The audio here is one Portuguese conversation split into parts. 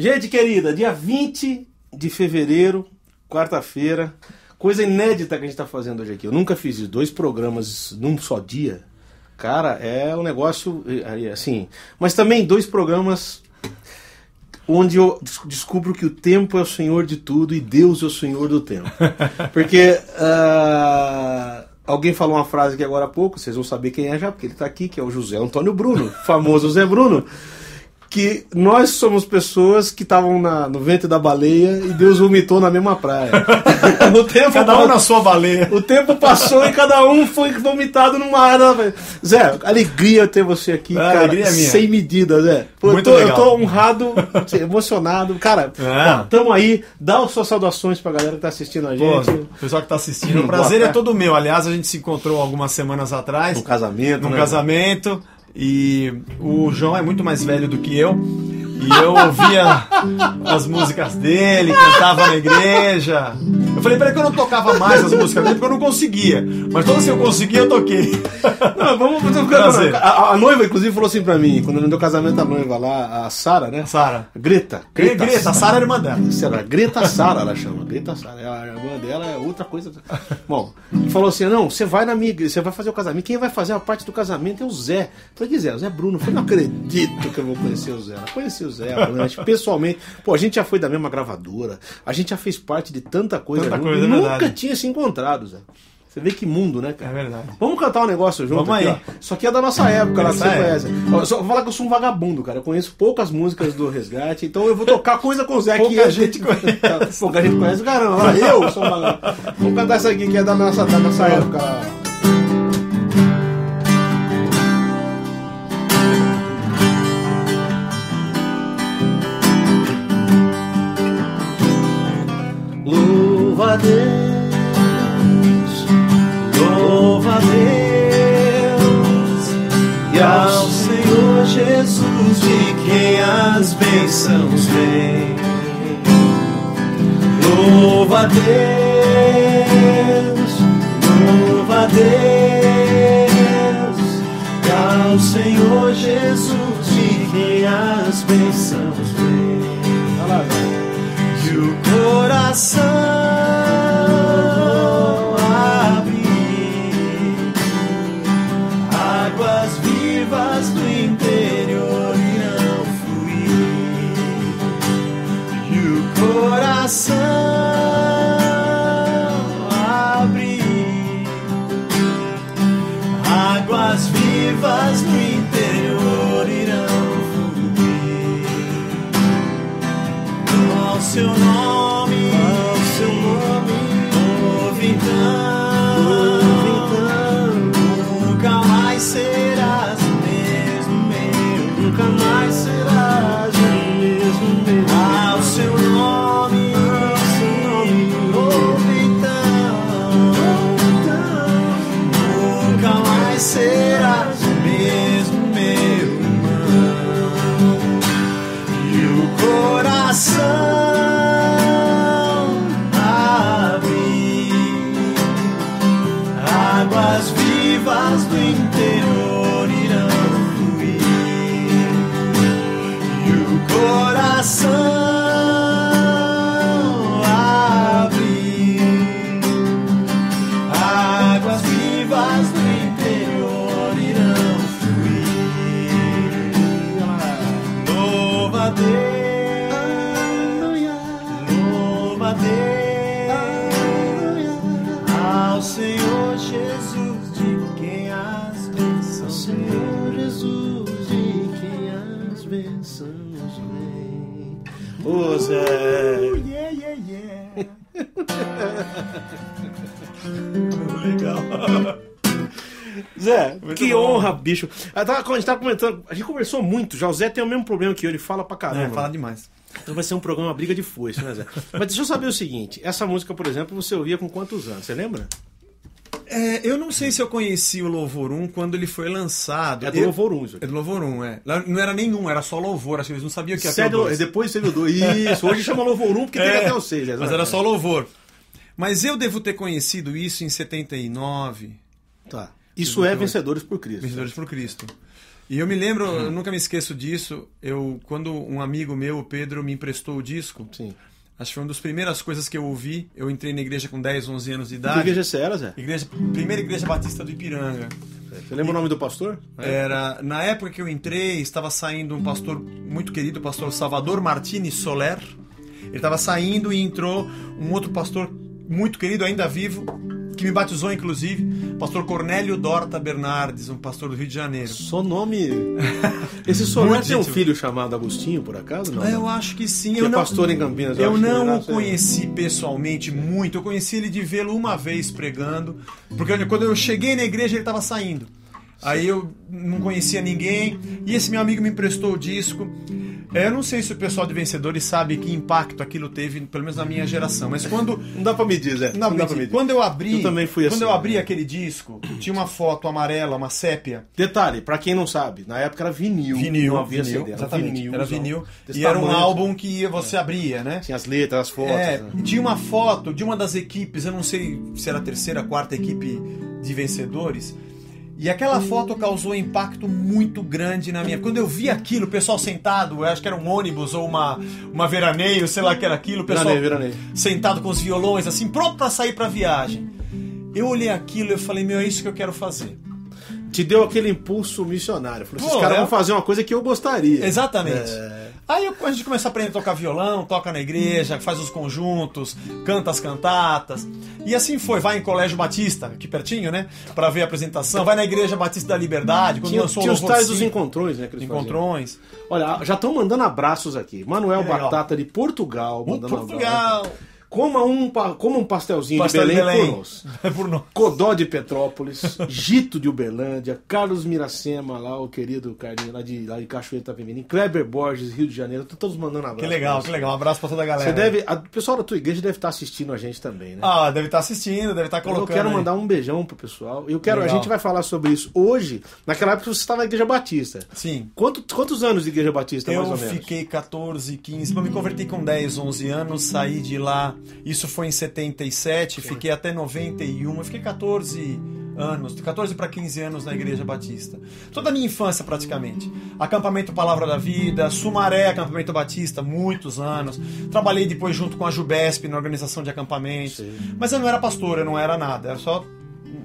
Gente querida, dia 20 de fevereiro, quarta-feira, coisa inédita que a gente está fazendo hoje aqui. Eu nunca fiz isso, dois programas num só dia. Cara, é um negócio assim. Mas também dois programas onde eu descubro que o tempo é o senhor de tudo e Deus é o senhor do tempo. Porque uh, alguém falou uma frase aqui agora há pouco, vocês vão saber quem é já, porque ele está aqui, que é o José Antônio Bruno, famoso José Bruno que nós somos pessoas que estavam no ventre da baleia e Deus vomitou na mesma praia. o tempo cada um na sua baleia. O tempo passou e cada um foi vomitado numa área. Zé, alegria ter você aqui, ah, cara. Alegria minha. Sem medida, Zé. Pô, Muito eu, tô, legal. eu tô honrado, emocionado. Cara, é. ó, tamo aí. Dá as suas saudações pra galera que tá assistindo a gente. Pô, o pessoal que tá assistindo. O prazer é todo meu. Aliás, a gente se encontrou algumas semanas atrás. No casamento. No né? casamento. E o João é muito mais velho do que eu. E eu ouvia as músicas dele, cantava na igreja. Eu falei pra ele que eu não tocava mais as músicas dele porque eu não conseguia. Mas todas que eu conseguia, eu toquei. Não, vamos fazer a, a, noiva, inclusive, falou assim pra mim, quando no meu casamento a noiva lá, a Sara, né? Sara. Greta. Greta, Greta a Sara é irmã dela. Será? Greta Sara, ela chama. Greta Sara. A irmã dela é outra coisa. Bom, falou assim: não, você vai na minha igreja, você vai fazer o casamento. Quem vai fazer a parte do casamento é o Zé. Eu falei, Zé? O Zé Bruno. Eu falei, não acredito que eu vou conhecer o Zé. Eu conheci o Zé, pessoalmente. Pô, a gente já foi da mesma gravadora, a gente já fez parte de tanta coisa. Tanta coisa, é Nunca tinha se encontrado, Zé. Você vê que mundo, né, cara? É verdade. Vamos cantar um negócio junto Vamos aqui, aí. Ó. Isso aqui é da nossa época, lá, você conhece. Eu só vou falar que eu sou um vagabundo, cara. Eu conheço poucas músicas do Resgate, então eu vou tocar coisa com o Zé que a gente conhece. Pouca gente conhece, caramba. Eu sou um vagabundo. Vamos cantar essa aqui que é da nossa, da nossa época. Deus louva a Deus e ao Senhor Jesus de quem as bênçãos vêm. Louva a Deus, louva a Deus e ao Senhor Jesus de quem as bênçãos vêm. E o coração bicho. A gente tava comentando, a gente conversou muito já. O Zé tem o mesmo problema que eu, ele fala pra caramba. É, fala demais. Então vai ser um programa briga de foice, né, Zé? Mas deixa eu saber o seguinte: essa música, por exemplo, você ouvia com quantos anos? Você lembra? É, eu não sei se eu conheci o Louvor 1 quando ele foi lançado. É do Louvor 1, isso É do Louvor 1, é. Não era nenhum, era só Louvor, acho que eles não sabiam que ia ter o 2. Depois teve o 2. Isso, hoje chama Louvor 1 porque é, teve até o 6. Mas era só Louvor. Mas eu devo ter conhecido isso em 79. Tá. Isso é Vencedores por Cristo. Vencedores por Cristo. E eu me lembro, eu nunca me esqueço disso, eu quando um amigo meu, o Pedro, me emprestou o disco, Sim. acho que foi uma das primeiras coisas que eu ouvi, eu entrei na igreja com 10, 11 anos de Que idade. igreja você era, Zé? Igreja, primeira igreja batista do Ipiranga. Você lembra o nome do pastor? Era na época que eu entrei, estava saindo um pastor muito querido, o pastor Salvador Martini Soler. Ele estava saindo e entrou um outro pastor muito querido, ainda vivo, que me batizou inclusive, pastor Cornélio Dorta Bernardes, um pastor do Rio de Janeiro. Só nome. Esse Muito tem um filho chamado Agostinho, por acaso? Não. Eu acho que sim. Que eu é não, pastor em Campinas. Eu que não o conheci pessoalmente muito. Eu conheci ele de vê-lo uma vez pregando. Porque quando eu cheguei na igreja, ele estava saindo. Aí eu não conhecia ninguém. E esse meu amigo me emprestou o disco. É, Eu não sei se o pessoal de Vencedores sabe que impacto aquilo teve, pelo menos na minha geração. Mas quando. Não dá pra medir, Zé. Não, Não, dá pra medir. quando eu abri. Eu também fui Quando assim. eu abri aquele disco, tinha uma foto amarela, uma sépia. Detalhe, pra quem não sabe, na época era vinil. não havia vinil, CD, era exatamente. vinil, era vinil. E era um álbum que você abria, né? Tinha as letras, as fotos. É, né? tinha uma foto de uma das equipes, eu não sei se era a terceira, quarta equipe de vencedores. E aquela foto causou um impacto muito grande na minha. Quando eu vi aquilo, o pessoal sentado, eu acho que era um ônibus ou uma, uma veraneio, sei lá que era aquilo, o pessoal Veraneio, veraneio. sentado com os violões, assim, pronto pra sair pra viagem. Eu olhei aquilo e falei, meu, é isso que eu quero fazer. Te deu aquele impulso missionário. Falou, esses caras é- vão fazer uma coisa que eu gostaria. Exatamente. É. Aí a gente começa a aprender a tocar violão, toca na igreja, faz os conjuntos, canta as cantatas. E assim foi, vai em Colégio Batista, aqui pertinho, né? Pra ver a apresentação, vai na Igreja Batista da Liberdade, quando Tinha, lançou tinha o os tais dos encontrões, né? Eles faziam. encontrões. Olha, já estão mandando abraços aqui. Manuel legal. Batata de Portugal. Mandando Portugal! abraço. Coma um, coma um pastelzinho Pastel de de Belém, Belém. por nós. Por nós. Codó de Petrópolis, Gito de Uberlândia, Carlos Miracema, lá o querido Carlinho, lá de, lá de Cachoeira Itapemirim, Kleber Borges, Rio de Janeiro, estão todos mandando abraço. Que legal, que legal. Um abraço pra toda a galera. Você deve, a- o pessoal da tua igreja deve estar assistindo a gente também, né? Ah, deve estar assistindo, deve estar colocando. eu quero mandar um beijão pro pessoal. Eu quero, a Legal. gente vai falar sobre isso hoje. Naquela época você estava na Igreja Batista. Sim. Quanto, quantos anos de Igreja Batista, mais Eu ou menos? fiquei 14, 15, eu me converti com 10, 11 anos, saí de lá, isso foi em 77, fiquei até 91, eu fiquei 14 anos, de 14 para 15 anos na Igreja Batista. Toda a minha infância praticamente. Acampamento Palavra da Vida, Sumaré, Acampamento Batista, muitos anos. Trabalhei depois junto com a Jubesp na organização de acampamentos. Sim. Mas eu não era pastor, eu não era nada, era só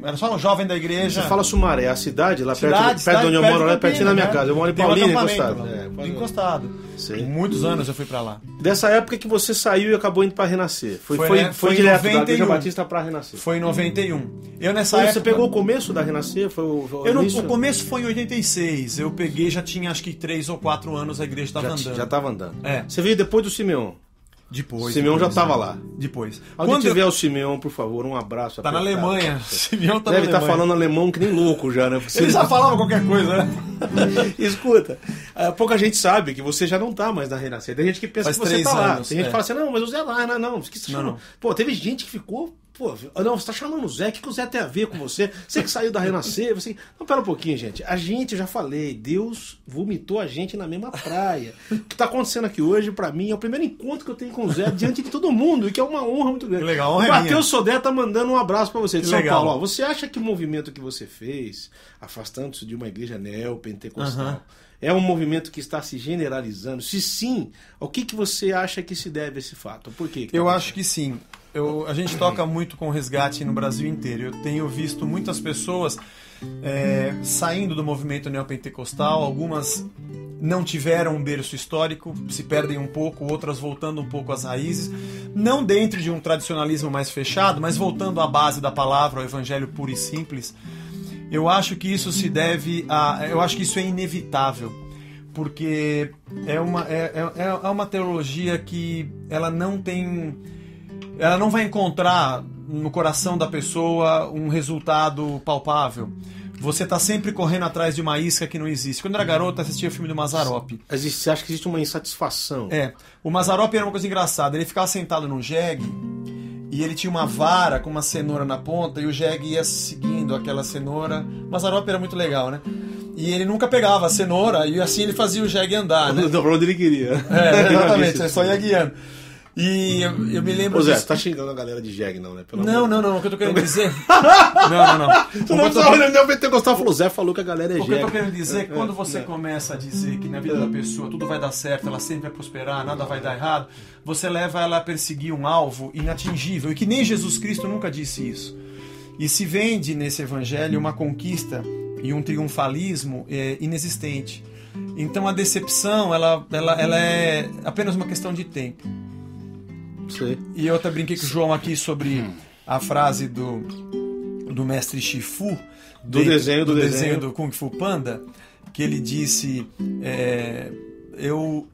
era só um jovem da igreja. Você fala Sumaré, a cidade lá Cidade, perto, perto cidade, de onde eu perto moro, lá é pertinho da minha casa. Eu moro em um Paulínia, acampamento encostado. É, encostado. Sei. Muitos anos eu fui pra lá. Dessa época que você saiu e acabou indo pra Renascer. Foi, Foi, foi, né? foi, Foi direto da Igreja 91. Batista pra Renascer. Foi em 91. Eu nessa Quando época. você pegou o começo da Renascer? Foi o, foi o Eu não- o começo foi em 86. Eu peguei, já tinha acho que 3 ou 4 anos a igreja estava andando. já tava andando. É. Você veio depois do Simeão. Depois. Simeão já depois, tava né? lá. Depois. Quando eu- tiver o Simeão, por favor, um abraço. Tá na apertado. Alemanha. Simeão tá Deve na estar Alemanha. falando alemão que nem louco já, né? Porque Ele já falava qualquer coisa, né? Escuta, pouca gente sabe que você já não tá mais na Renascer. Tem gente que pensa Faz que você tá lá. anos, Tem gente é. que fala assim, não, mas o Zé lá, não, não. Você Não, não. Pô, teve gente que ficou. Pô, não, você tá chamando o Zé, o que, que o Zé tem a ver com você? Você que saiu da Renascer, você. Não, pera um pouquinho, gente. A gente, eu já falei, Deus vomitou a gente na mesma praia. O que tá acontecendo aqui hoje, pra mim, é o primeiro encontro que eu tenho com o Zé diante de todo mundo, e que é uma honra muito grande. Que legal, honra o é. Matheus Sodé tá mandando um abraço pra você de Que São legal. Paulo. Ó, você acha que o movimento que você fez, afastando-se de uma igreja neopentecostal, Aham. é um movimento que está se generalizando? Se sim, ao que, que você acha que se deve esse fato? Por quê? que Eu tá acho que sim. Eu, a gente toca muito com resgate no Brasil inteiro. Eu tenho visto muitas pessoas é, saindo do movimento neopentecostal, algumas não tiveram um berço histórico, se perdem um pouco, outras voltando um pouco às raízes, não dentro de um tradicionalismo mais fechado, mas voltando à base da palavra, ao evangelho puro e simples. Eu acho que isso se deve a. Eu acho que isso é inevitável. Porque é uma, é, é, é uma teologia que ela não tem. Ela não vai encontrar no coração da pessoa um resultado palpável. Você tá sempre correndo atrás de uma isca que não existe. Quando eu era garota, assistia o filme do Mazarop. Existe, você acha que existe uma insatisfação? É, o Mazarop era uma coisa engraçada. Ele ficava sentado num jegue e ele tinha uma vara com uma cenoura na ponta e o jegue ia seguindo aquela cenoura. O Mazarop era muito legal, né? E ele nunca pegava a cenoura e assim ele fazia o jegue andar, né? Pra onde ele queria. É, exatamente, ele só ia guiando. E eu, eu me lembro Ô Zé, disso. você tá xingando a galera de Jeg, não, né? Pelo Não, amor não, não. O que eu tô querendo dizer. não, não, não. O não eu tô olhando o pentecostal falou, Zé falou que a galera é O que eu tô Jeg. querendo dizer é quando você começa a dizer que na vida da pessoa tudo vai dar certo, ela sempre vai prosperar, nada vai dar errado, você leva ela a perseguir um alvo inatingível e que nem Jesus Cristo nunca disse isso. E se vende nesse evangelho uma conquista e um triunfalismo é, inexistente. Então a decepção ela, ela, ela é apenas uma questão de tempo. Sei. E eu até brinquei com o João aqui sobre a frase do, do mestre Shifu, Do de- desenho, do desenho. do Kung Fu Panda, que ele disse: é, eu,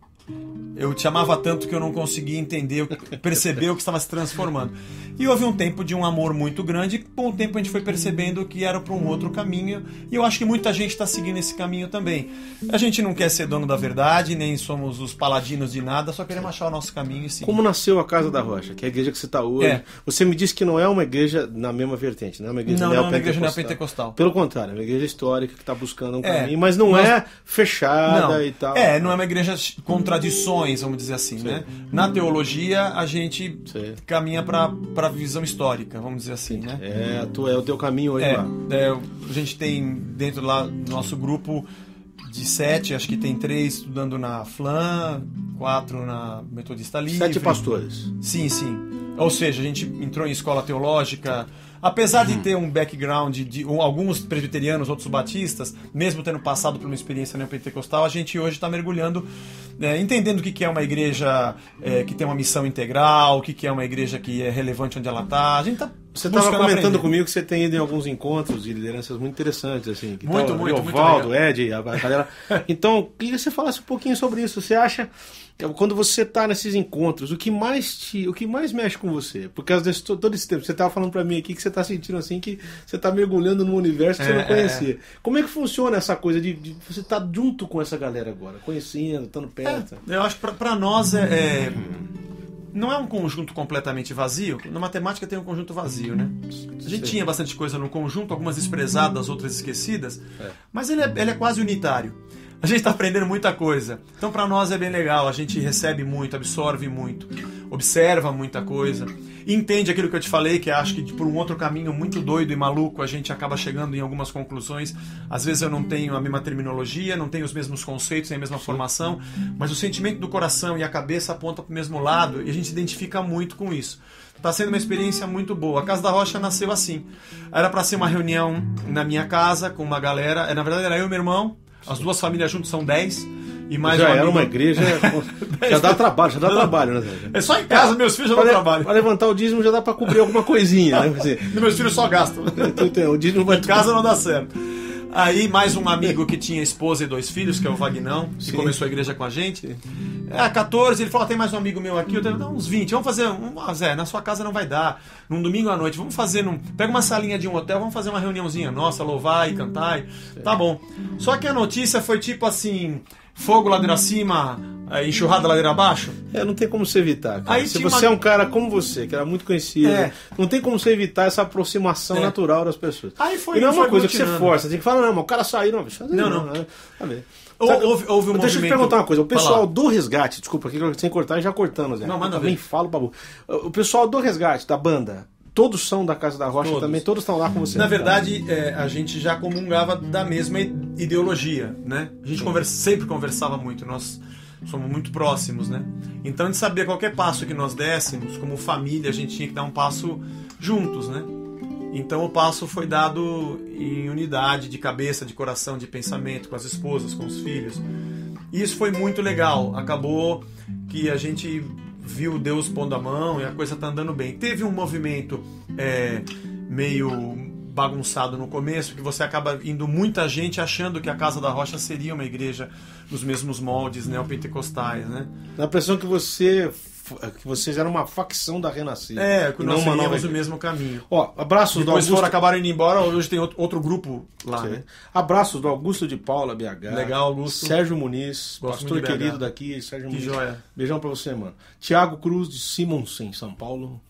eu te amava tanto que eu não conseguia entender, perceber o que estava se transformando. E houve um tempo de um amor muito grande, e com o tempo a gente foi percebendo que era para um outro caminho, e eu acho que muita gente está seguindo esse caminho também. A gente não quer ser dono da verdade, nem somos os paladinos de nada, só queremos achar o nosso caminho e seguir. Como nasceu a Casa da Rocha, que é a igreja que você está hoje? É. Você me disse que não é uma igreja na mesma vertente, não é uma igreja Não, não é uma neopentecostal. igreja neopentecostal. Pelo contrário, é uma igreja histórica que está buscando um É. caminho, mas não Nós- é fechada Não. e tal. É, não é uma igreja com tradições, vamos dizer assim, né? Na teologia, a gente Sim. caminha para a visão histórica, vamos dizer assim, né? É, a tua- é o teu caminho hoje É, lá. é, a gente tem dentro lá do nosso grupo de sete, acho que tem três estudando na FLAM, quatro na Metodista Livre. Sete pastores. Sim, sim. Ou seja, a gente entrou em escola teológica. Apesar de ter um background de um- alguns presbiterianos, outros batistas, mesmo tendo passado por uma experiência neopentecostal, a gente hoje está mergulhando, né, entendendo o que que é uma igreja é, que tem uma missão integral, o que que é uma igreja que é relevante onde ela está. A gente está Você estava comentando comigo que você tem ido em alguns encontros de lideranças muito interessantes, assim. Que Muito, tá, muito, Valdo. Ed, a galera. Então, queria que você falasse um pouquinho sobre isso. Você acha, quando você está nesses encontros, o que mais te, o que mais mexe com você? Por causa desse to- todo esse tempo, você estava falando para mim aqui que você está sentindo assim que você está mergulhando num universo que você É, não conhecia. Como é que funciona essa coisa de, de você estar junto com essa galera agora, conhecendo, estando perto? Eu acho que para nós é, é- não é um conjunto completamente vazio. Na matemática tem um conjunto vazio, né? A gente tinha bastante coisa no conjunto, algumas desprezadas, outras esquecidas, É. mas ele é, ele é quase unitário. A gente está aprendendo muita coisa. Então, para nós é bem legal. A gente recebe muito, absorve muito, observa muita coisa, entende aquilo que eu te falei, que acho que por um outro caminho muito doido e maluco a gente acaba chegando em algumas conclusões. Às vezes eu não tenho a mesma terminologia, não tenho os mesmos conceitos, nem a mesma formação, mas o sentimento do coração e a cabeça apontam para o mesmo lado e a gente identifica muito com isso. Está sendo uma experiência muito boa. A Casa da Rocha nasceu assim. Era para ser uma reunião na minha casa com uma galera. É, Na verdade, era eu e meu irmão. As duas famílias juntos são 10. E mais já um era amigo- uma igreja. já dá trabalho, já dá trabalho, né, Zé? É só em casa, meus filhos já le- trabalham. pra levantar o dízimo já dá pra cobrir alguma coisinha, né? E meus filhos só gastam. tu tem- o dízimo vai Em casa não dá certo. Aí, mais um amigo que tinha esposa e dois filhos, que é o Vagnão, que Sim. começou a igreja com a gente. É, 14, ele falou: tem mais um amigo meu aqui, eu tenho uns 20. Vamos fazer. Um, ah, Zé, na sua casa não vai dar. Num domingo à noite, vamos fazer. Num, pega uma salinha de um hotel, vamos fazer uma reuniãozinha nossa, louvar e cantar. e- Tá bom. Só que a notícia foi tipo assim: fogo ladeira acima, é, enxurrada ladeira abaixo. É, não tem como você evitar. cara. Aí Se você uma- é um cara como você, que era muito conhecido, É. não tem como você evitar essa aproximação É. natural das pessoas. Aí foi- e não é uma coisa que você força, tem que falar, não, mas o cara saiu, não, bicho. Não, não. né? Tá bem. Ou- Sabe, houve- houve um Deixa eu te perguntar uma coisa. O pessoal do resgate, desculpa, aqui sem cortar já cortando, Zé. Não, manda Eu também ver. falo, babu. O pessoal do resgate, da banda, todos são da Casa da Rocha Todos. também, todos estão lá com você. Na né? verdade, é, a gente já comungava da mesma ideologia, né? A gente conversa, sempre conversava muito, nós somos muito próximos, né? Então a gente sabia qualquer passo que nós dessemos, como família, a gente tinha que dar um passo juntos, né? Então o passo foi dado em unidade de cabeça, de coração, de pensamento, com as esposas, com os filhos. E isso foi muito legal. Acabou que a gente viu Deus pondo a mão e a coisa tá andando bem. Teve um movimento é, meio bagunçado no começo, que você acaba indo muita gente achando que a Casa da Rocha seria uma igreja nos mesmos moldes neopentecostais, né? Dá a impressão que você que vocês eram uma facção da Renascida. É, que nós nova seguíamos o mesmo caminho. Ó, abraços do Depois Augusto. foram, acabaram indo embora, hoje tem outro, outro grupo lá, Sim. né? Abraços do Augusto de Paula, BH. Legal, Augusto. Sérgio Muniz, Gosto pastor querido daqui, Sérgio Que Muniz. joia. Beijão pra você, mano. Tiago Cruz, de Simonsen, São Paulo.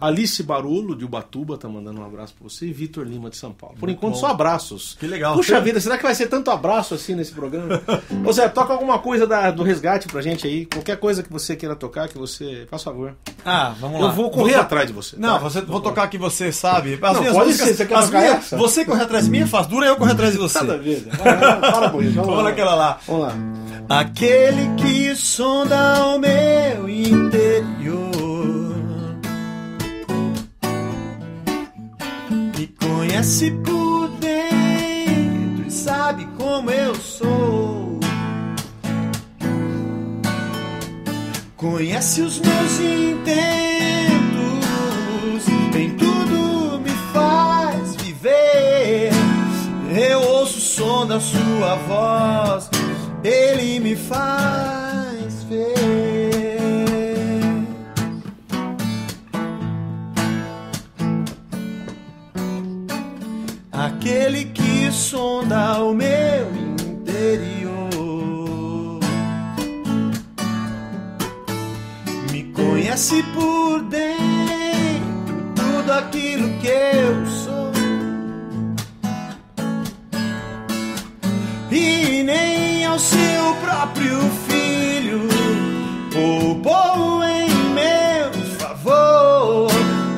Alice Barolo, de Ubatuba, tá mandando um abraço pra você. E Vitor Lima, de São Paulo. Por Muito enquanto, bom. só abraços. Que legal. Puxa vida, será que vai ser tanto abraço assim nesse programa? Ô Zé, toca alguma coisa da- do resgate pra gente aí. Qualquer coisa que você queira tocar, que você. Faz favor. Ah, vamos lá. Eu vou correr to- atrás de você. Não, tá? você, vou tocar que você sabe. As Não, pode músicas, ser, você quer tocar? Você correr atrás de mim é fácil, dura eu correr atrás de você. Nada a ver. Vai, Fala com isso. Vamos, Vamos lá. naquela lá. Vamos lá. Aquele que sonda o meu interior Me conhece por dentro e sabe como eu sou Conhece os meus intentos som da sua voz Ele me faz ver. Aquele que sonda o meu interior Me conhece por dentro Tudo aquilo que eu sou E nem ao seu próprio filho. Poupou em meu favor.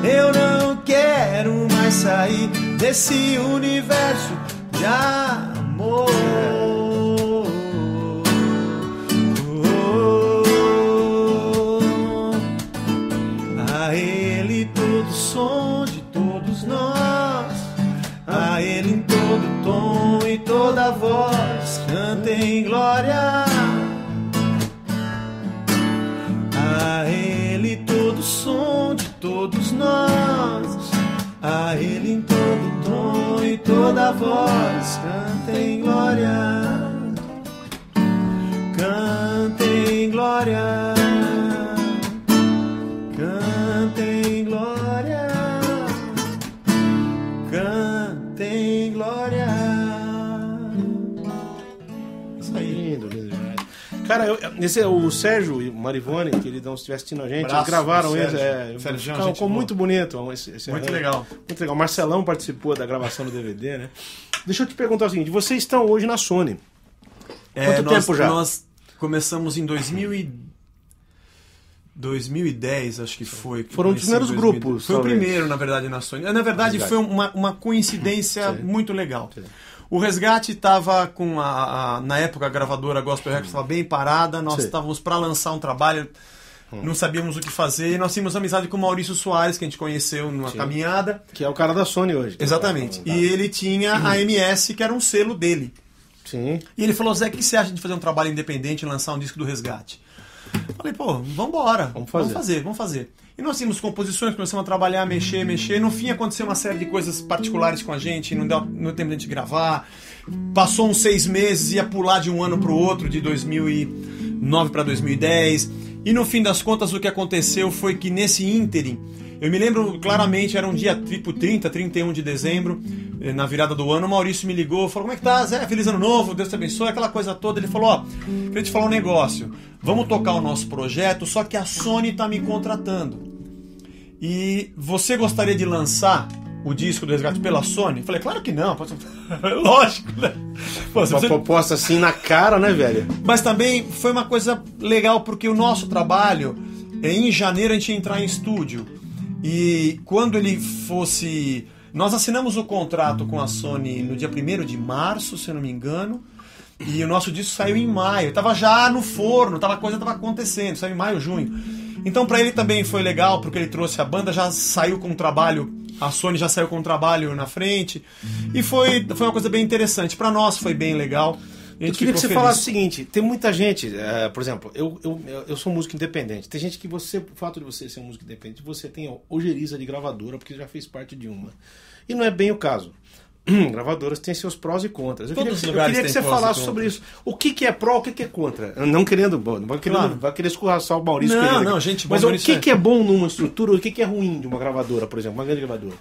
Eu não quero mais sair desse universo de amor glória. A ele todo som de todos nós, a ele em todo tom e toda voz, cantem glória. Cantem glória. Cara, eu- esse é o Sérgio e o Marivone, que eles não estivessem assistindo a gente, Abraço eles gravaram esse. É, Sérgio, ficou, ficou muito bonito. Esse, esse Muito arranjo. legal. Muito legal. Marcelão participou da gravação do DVD, né? Deixa eu te perguntar o seguinte: vocês estão hoje na Sony. É, Quanto nós, tempo já? Nós começamos em 2000 e... 2010, acho que foi. Foram os primeiros em 2010. grupos, Foi talvez. o primeiro, na verdade, na Sony. Na verdade, foi uma, uma coincidência Sim. muito legal. Sim. O Resgate estava com a, a- Na época, a gravadora Gospel Records estava bem parada, nós Sim. Estávamos para lançar um trabalho, não sabíamos o que fazer, e nós tínhamos amizade com o Maurício Soares, que a gente conheceu numa Sim. caminhada. Que é o cara da Sony hoje. Exatamente. E ele tinha a MS, que era um selo dele. Sim. E ele falou, Zé, o que você acha de fazer um trabalho independente e lançar um disco do Resgate? Falei, pô, vambora. Vamos fazer. Vamos fazer, vamos fazer. E nós tínhamos composições, começamos a trabalhar, mexer, mexer. No fim aconteceu uma série de coisas particulares com a gente, não deu, não deu tempo de a gente gravar. Passou uns seis meses, ia pular de um ano pro outro, de 2009 para 2010. E no fim das contas, o que aconteceu foi que nesse ínterim, eu me lembro claramente, era um dia tipo 30, 31 de dezembro, eh, na virada do ano, o Maurício me ligou, falou, como é que tá, Zé? Feliz ano novo, Deus te abençoe, aquela coisa toda. Ele falou, ó, queria te falar um negócio, vamos tocar o nosso projeto, só que a Sony tá me contratando. E você gostaria de lançar o disco do Resgate pela Sony? Eu falei, claro que não. Lógico, né? Pô, Uma proposta assim na cara, né, velho? Mas também foi uma coisa legal porque o nosso trabalho, eh, em janeiro a gente ia entrar em estúdio. E quando ele fosse. Nós assinamos o contrato com a Sony no dia 1 de março, se eu não me engano. E o nosso disco saiu em maio. Tava já no forno, tava, a coisa estava acontecendo. Saiu em maio, junho. Então para ele também foi legal, porque ele trouxe a banda, já saiu com um trabalho. A Sony já saiu com um trabalho na frente. E foi, foi uma coisa bem interessante. Para nós foi bem legal. Eu queria que você feliz. falasse o seguinte: tem muita gente, eh, por exemplo, eu, eu, eu sou músico independente. Tem gente que você, o fato de você ser um músico independente, você tem ojeriza de gravadora, porque já fez parte de uma. E não é bem o caso. gravadoras têm seus prós e contras. Eu Todos os queria, eu queria que você falasse sobre isso. O que, que é pró, o que, que é contra? Não querendo, não vai querer, Claro. vai querer escorraçar o Maurício Não, não, gente, Mas o que, é- que é bom numa estrutura, o que, que é ruim de uma gravadora, por exemplo, uma grande gravadora?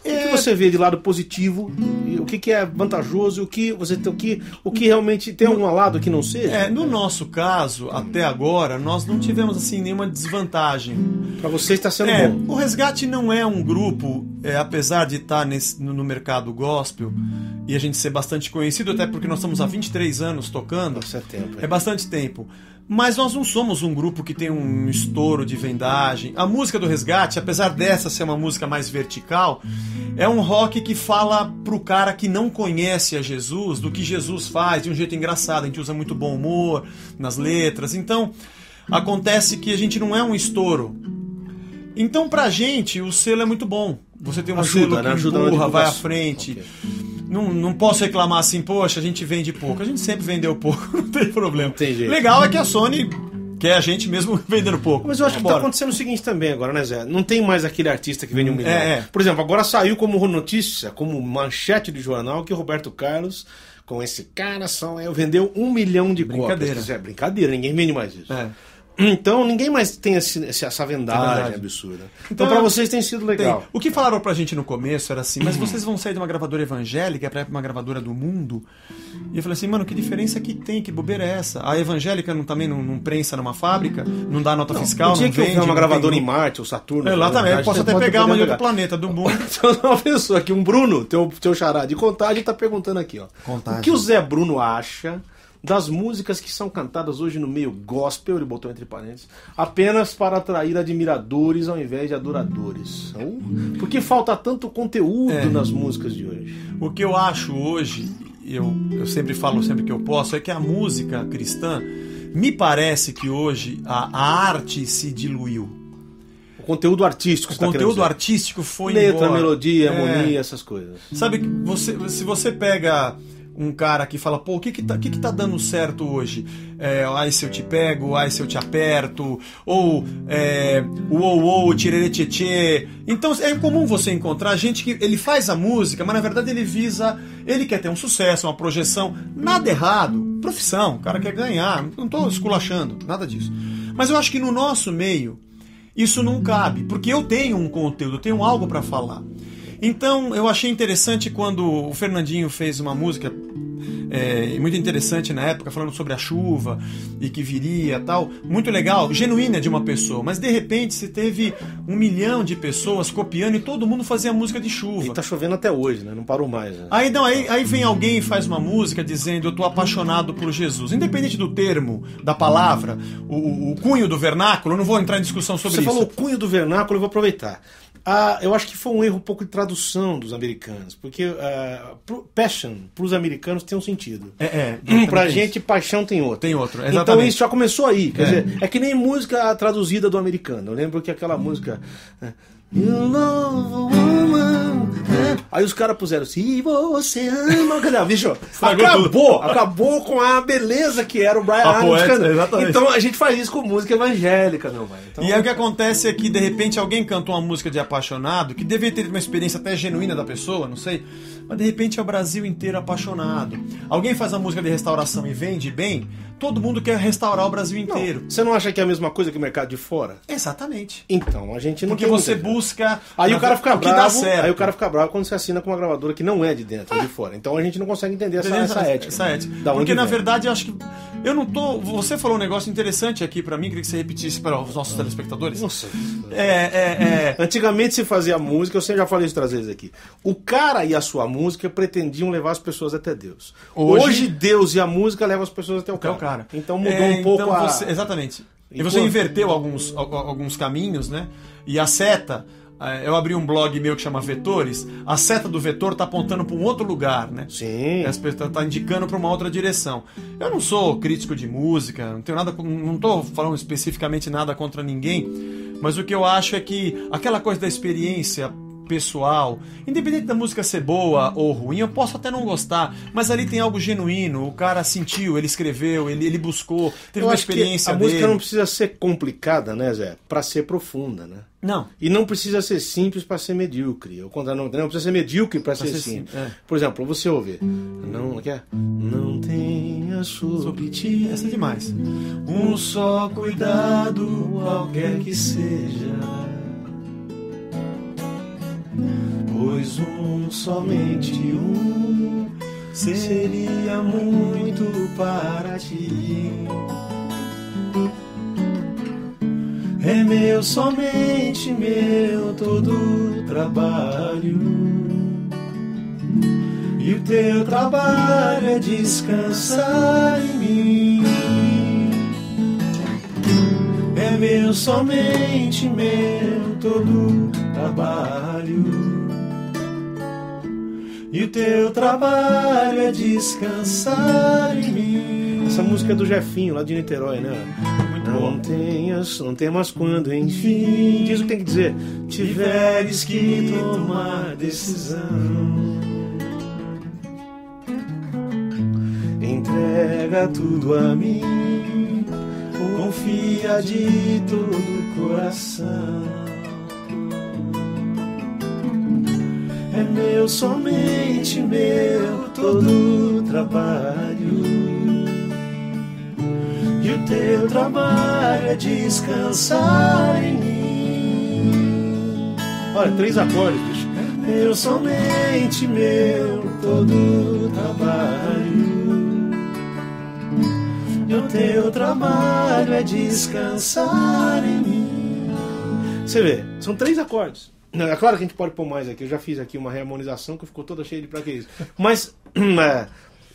O que, É. você vê de lado positivo? o que, que é vantajoso? O que você tem o que, o que realmente tem algum lado que não seja? É, no nosso caso, até agora, nós não tivemos assim nenhuma desvantagem. Pra você está sendo É, bom. o Resgate não é um grupo, é, apesar de estar nesse, no, no mercado gospel e a gente ser bastante conhecido, até porque nós estamos há 23 anos tocando, Nossa, é tempo. é bastante tempo. Mas nós não somos um grupo que tem um estouro de vendagem. A música do Resgate, apesar dessa ser uma música mais vertical, é um rock que fala pro cara que não conhece a Jesus do que Jesus faz de um jeito engraçado. A gente usa muito bom humor nas letras. Então, acontece que a gente não é um estouro. Então, pra gente, o selo é muito bom. Você tem um Ajuda, selo né? que Ajuda empurra, vai à frente. Ok. Não, não posso reclamar assim, poxa, a gente vende pouco. A gente sempre vendeu pouco, não tem problema. tem jeito. Legal é que a Sony quer a gente mesmo vendendo pouco. Mas eu acho que tá acontecendo o seguinte também agora, né, Zé? Não tem mais aquele artista que vende um milhão. é. Por exemplo, agora saiu como notícia, como manchete de jornal, que o Roberto Carlos, com esse cara, só é, vendeu um milhão de Brincadeira. cópias. É brincadeira, ninguém vende mais isso. É. Então, ninguém mais tem esse- essa vendagem Vendagem. absurda. Então, Então, pra vocês tem sido Tem. legal. O que falaram pra gente no começo era assim, mas vocês vão sair de uma gravadora evangélica pra ir pra uma gravadora do mundo? E eu falei assim, mano, que diferença que tem? Que bobeira é essa? A evangélica não, também não, não prensa numa fábrica, não dá nota fiscal, o dia não que eu vende, uma não gravadora tem em Marte ou Saturno. É, lá também, eu posso até pegar uma de outro planeta do mundo. Então, uma pessoa aqui, um Bruno, teu, teu xará de contagem, tá perguntando aqui, ó. Contagem. O que o Zé Bruno acha das músicas que são cantadas hoje no meio gospel, ele botou entre parênteses, apenas para atrair admiradores ao invés de adoradores? Ou, por que falta tanto conteúdo É. nas músicas de hoje? O que eu acho hoje, eu, eu sempre falo sempre que eu posso, é que a música cristã, me parece que hoje a, a arte se diluiu. O conteúdo artístico, O tá conteúdo artístico foi Letra, embora. melodia, É. harmonia, essas coisas. Sabe você, se você pega um cara que fala, pô, o que que tá, que que tá dando certo hoje? É, ai se eu te pego, ai se eu te aperto, ou é, uou, uou, tchê. Então é comum você encontrar gente que ele faz a música, mas na verdade ele visa, ele quer ter um sucesso, uma projeção, nada errado, profissão, o cara quer ganhar, não tô esculachando, nada disso. Mas eu acho que no nosso meio, isso não cabe, porque eu tenho um conteúdo, eu tenho algo para falar. Então eu achei interessante quando o Fernandinho fez uma música é, muito interessante na época, falando sobre a chuva e que viria tal. Muito legal, genuína de uma pessoa, mas de repente se teve um milhão de pessoas copiando e todo mundo fazia música de chuva. E tá chovendo até hoje, né? Não parou mais. Né? Aí, não, aí, aí vem alguém e faz uma música dizendo eu tô apaixonado por Jesus. Independente do termo, da palavra, o, o- o cunho do vernáculo, eu não vou entrar em discussão sobre Você isso. falou cunho do vernáculo, eu vou aproveitar. Ah, eu acho que foi um erro um pouco de tradução dos americanos, porque pro- passion para os americanos tem um sentido. É, é, pra exatamente gente, paixão tem outro. Tem outro, Então exatamente. isso já começou aí. Quer É. dizer, é que nem música traduzida do americano. Eu lembro que aquela música. é, You love a Aí os caras puseram Se você ama. Cadê? Bicho, acabou. Acabou com a beleza que era o Brian A Adams. cantando. Então a gente faz isso com música evangélica, meu velho. Então, E aí o que acontece é que de repente alguém cantou uma música de apaixonado, que deveria ter uma experiência até genuína da pessoa, não sei, mas de repente é o Brasil inteiro apaixonado. Alguém faz a música de restauração e vende bem, todo mundo quer restaurar o Brasil Não, inteiro. Você não acha que é a mesma coisa que o mercado de fora? Exatamente. Então, a gente não Porque tem você busca Aí o cara fica o que dá bravo, certo. aí o cara fica bravo quando você assina com uma gravadora que não é de dentro, é de fora. Então a gente não consegue entender essa, essa ética. Essa ética. Porque na vem. verdade eu acho que eu não tô. Você falou um negócio interessante aqui pra mim, queria que você repetisse para os nossos telespectadores. Nossa. É, é, é. Antigamente se fazia música, eu sempre já falei isso outras vezes aqui. O cara e a sua música pretendiam levar as pessoas até Deus. Hoje, Hoje- Deus e a música levam as pessoas até o cara. o cara. Então mudou É, um pouco então a. você- exatamente. E você inverteu alguns, al- alguns caminhos, né? E a seta, eu abri um blog meu que chama Vetores, a seta do vetor tá apontando para um outro lugar, né? Sim. Pessoas tá indicando para uma outra direção. Eu não sou crítico de música, não tenho nada, não tô falando especificamente nada contra ninguém, mas o que eu acho é que aquela coisa da experiência pessoal. Independente da música ser boa ou ruim, eu posso até não gostar, mas ali tem algo genuíno. O cara sentiu, ele escreveu, ele, ele buscou, teve Eu uma acho que experiência a dele. música não precisa ser complicada, né, Zé? Pra ser profunda, né? Não. E não precisa ser simples para ser medíocre. Ou contrário, não, não precisa ser medíocre para ser, ser simples. simples, é. Por exemplo, você ouvir. Não quer? Não tenha sobre ti Essa é demais. um só cuidado, qualquer que seja. Pois um, somente um, seria muito para ti. É meu, somente meu, todo trabalho. E o teu trabalho é descansar em mim. É meu, somente meu, todo o trabalho. E o teu trabalho é descansar em mim. Essa música é do Jefinho, lá de Niterói, né? Muito Não bom. tenhas, não temas quando, enfim. Diz o que tem que dizer. Tiveres que tomar decisão. Entrega tudo a mim. Confia de todo o coração. É meu, somente meu, todo trabalho. E o teu trabalho é descansar em mim. Olha, três acordes, bicho. Meu, somente meu, todo trabalho. E o teu trabalho é descansar em mim. Você vê, são três acordes. Não, É claro que a gente pode pôr mais aqui. Eu já fiz aqui uma reharmonização que ficou toda cheia de pra que isso. Mas é,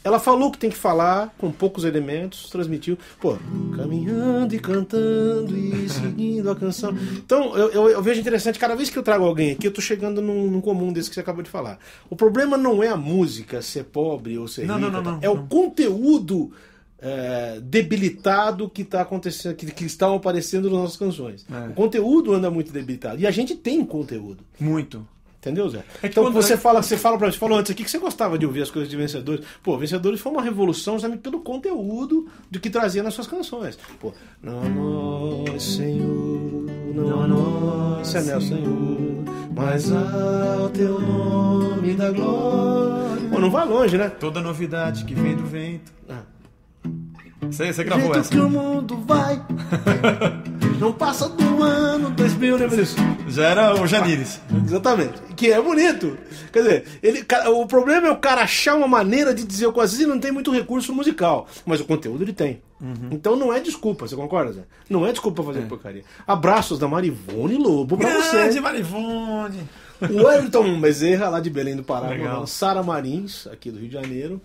ela falou que tem que falar com poucos elementos, transmitiu. Pô, caminhando e cantando e seguindo a canção. Então eu, eu- eu vejo interessante, cada vez que eu trago alguém aqui, eu tô chegando num, num comum desse que você acabou de falar. O problema não é a música ser pobre ou ser Não, rica, não, não, tá? não, é o conteúdo é, debilitado que está acontecendo, que, que estão aparecendo nas nossas canções. É. O conteúdo anda muito debilitado. E a gente tem conteúdo. Muito. Entendeu, Zé? É então quando- você fala, você fala pra mim, você falou antes aqui que você gostava de ouvir as coisas de vencedores. Pô, vencedores foi uma revolução justamente pelo conteúdo do que trazia nas suas canções. Pô, não a nós, Senhor, não a nós, é meu Senhor, mas ao teu nome da glória. Pô, não vai longe, né? Toda novidade que vem do vento. Ah. Você, você gravou jeito essa? que o mundo vai, não passa do ano 2000, lembra disso? Já era o Janires. Exatamente. Que é bonito. Quer dizer, ele, o problema é o cara achar uma maneira de dizer. Às vezes ele não tem muito recurso musical, mas o conteúdo ele tem. Então não é desculpa, você concorda, Zé? Não é desculpa fazer porcaria. Abraços da Marivone Lobo pra Grande você. Marivone. O Wellington Bezerra, lá de Belém do Pará. Sara Marins, aqui do Rio de Janeiro.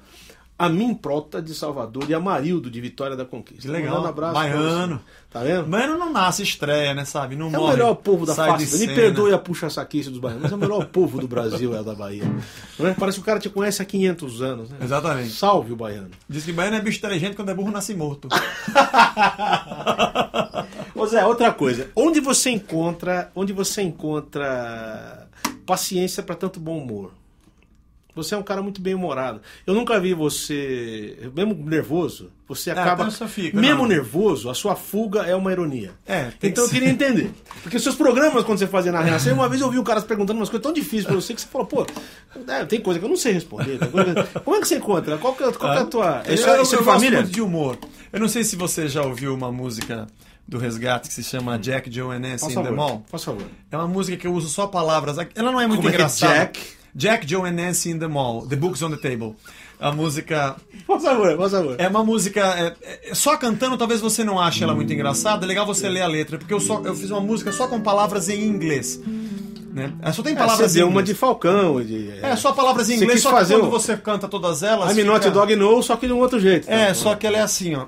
A Mim Prota de Salvador e a Marildo de Vitória da Conquista. Que legal. Mandando abraço Baiano. Tá vendo? Mano não nasce estreia, né, sabe? Não É o morre, melhor povo da face. Me perdoe a puxa-saquice dos baianos, mas é o melhor povo do Brasil, é o da Bahia. É? Parece que o cara te conhece há 500 anos. Né? Exatamente. Salve o baiano. Diz que baiano é bicho inteligente quando é burro nasce morto. Ô Zé, outra coisa. Onde você encontra, onde você encontra paciência para tanto bom humor? Você é um cara muito bem humorado. Eu nunca vi você, mesmo nervoso, você acaba. então eu só fico, mesmo não. nervoso, a sua fuga é uma ironia. É, tem Então eu que queria entender. Porque os seus programas, quando você fazia na Renascer, uma vez eu ouvi um cara perguntando umas coisas tão difíceis pra você que você falou, pô, é, tem coisa que eu não sei responder. coisa- Como é que você encontra? Qual que é, qual que é a tua. Isso, eu, é- isso é eu de gosto família? muito de humor. Eu não sei se você já ouviu uma música do Resgate que se chama Jack, Joe and Nancy in the. Mall. Por favor. É uma música que eu uso só palavras. Ela não é muito Como é que é engraçada. Jack? Jack, Joe and Nancy in the Mall. The Books on the Table. A música Por favor, por favor. é uma música. é- é- só cantando, talvez você não ache ela muito engraçada. É legal você ler a letra, porque eu, só, eu fiz uma música só com palavras em inglês. Né? É, Só tem É, palavras você em deu uma inglês. de Falcão. De, É, só palavras em inglês, só que quando um- você canta todas elas. I'm not fica- a dog no, só que de um outro jeito. tá? É, só que ela é assim, ó.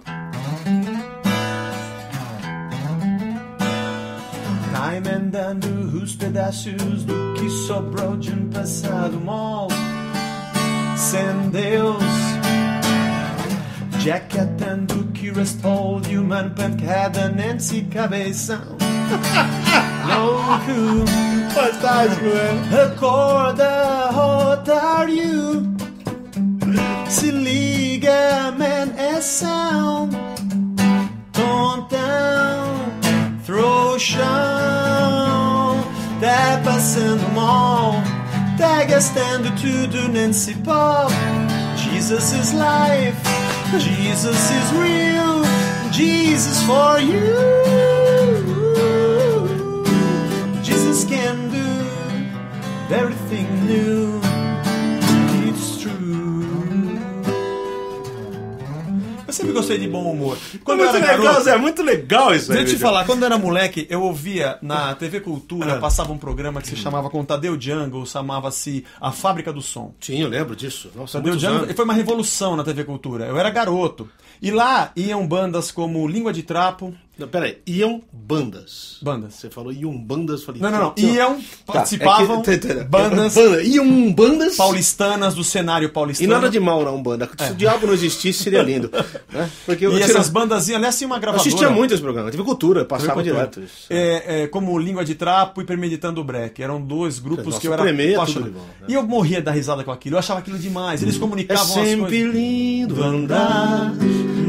Time andando os pedaços do que sobrou de um passado mal sem Deus. Jack atando que restou de uma pancada Nancy cabeção. louco. Fantástico, velho. Acorda, you? Se liga, man, é sound. Don't throw chão. Tá passando mal. Tá gastando tudo nesse pop. Jesus is life. Jesus is real. Jesus for you. Jesus can do everything new. Sempre gostei de bom humor. Quando eu muito era legal, garoto, Zé. Muito legal isso aí. Deixa eu te falar, quando eu era moleque, eu ouvia na TV Cultura, Ah. passava um programa que se chamava com Tadeu Jungle, chamava-se A Fábrica do Som. Sim, eu lembro disso. Nossa, Tadeu Jungle anos. foi uma revolução na TV Cultura. Eu era garoto. E lá iam bandas como Língua de Trapo. Não, peraí. Iam bandas. Bandas. Você falou iam bandas, falei... Não, não, não. Iam, Tá, participavam, é que- tá, tá, tá. bandas Banda. Iam bandas... paulistanas do cenário E paulistano. nada de mal na Umbanda. Se o diabo não existisse, seria lindo. né? Porque E essas bandas iam, aliás, tinha uma eu gravadora. assistia muito esse programa. Tive cultura, passava Cultura. direto. Isso. É, é, como Língua de Trapo e Premeditando o Break. Eram dois grupos Nossa, que eu era é apaixonado. bom, né? E eu morria da risada com aquilo. Eu achava aquilo demais. Eles É comunicavam as sempre coisas. lindo andar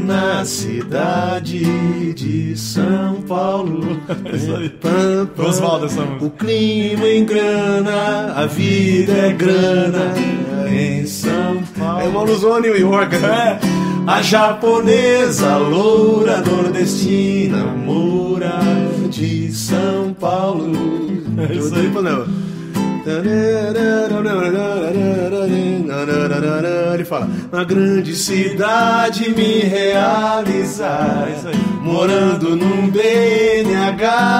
na cidade de São Paulo. Oswaldo, essa música. O clima engrana, a vida é grana em São Paulo. É uma alusão a New York, né? A japonesa loura nordestina mora de São Paulo. É isso aí. Ele fala, na grande cidade me realizar, morando num BNH.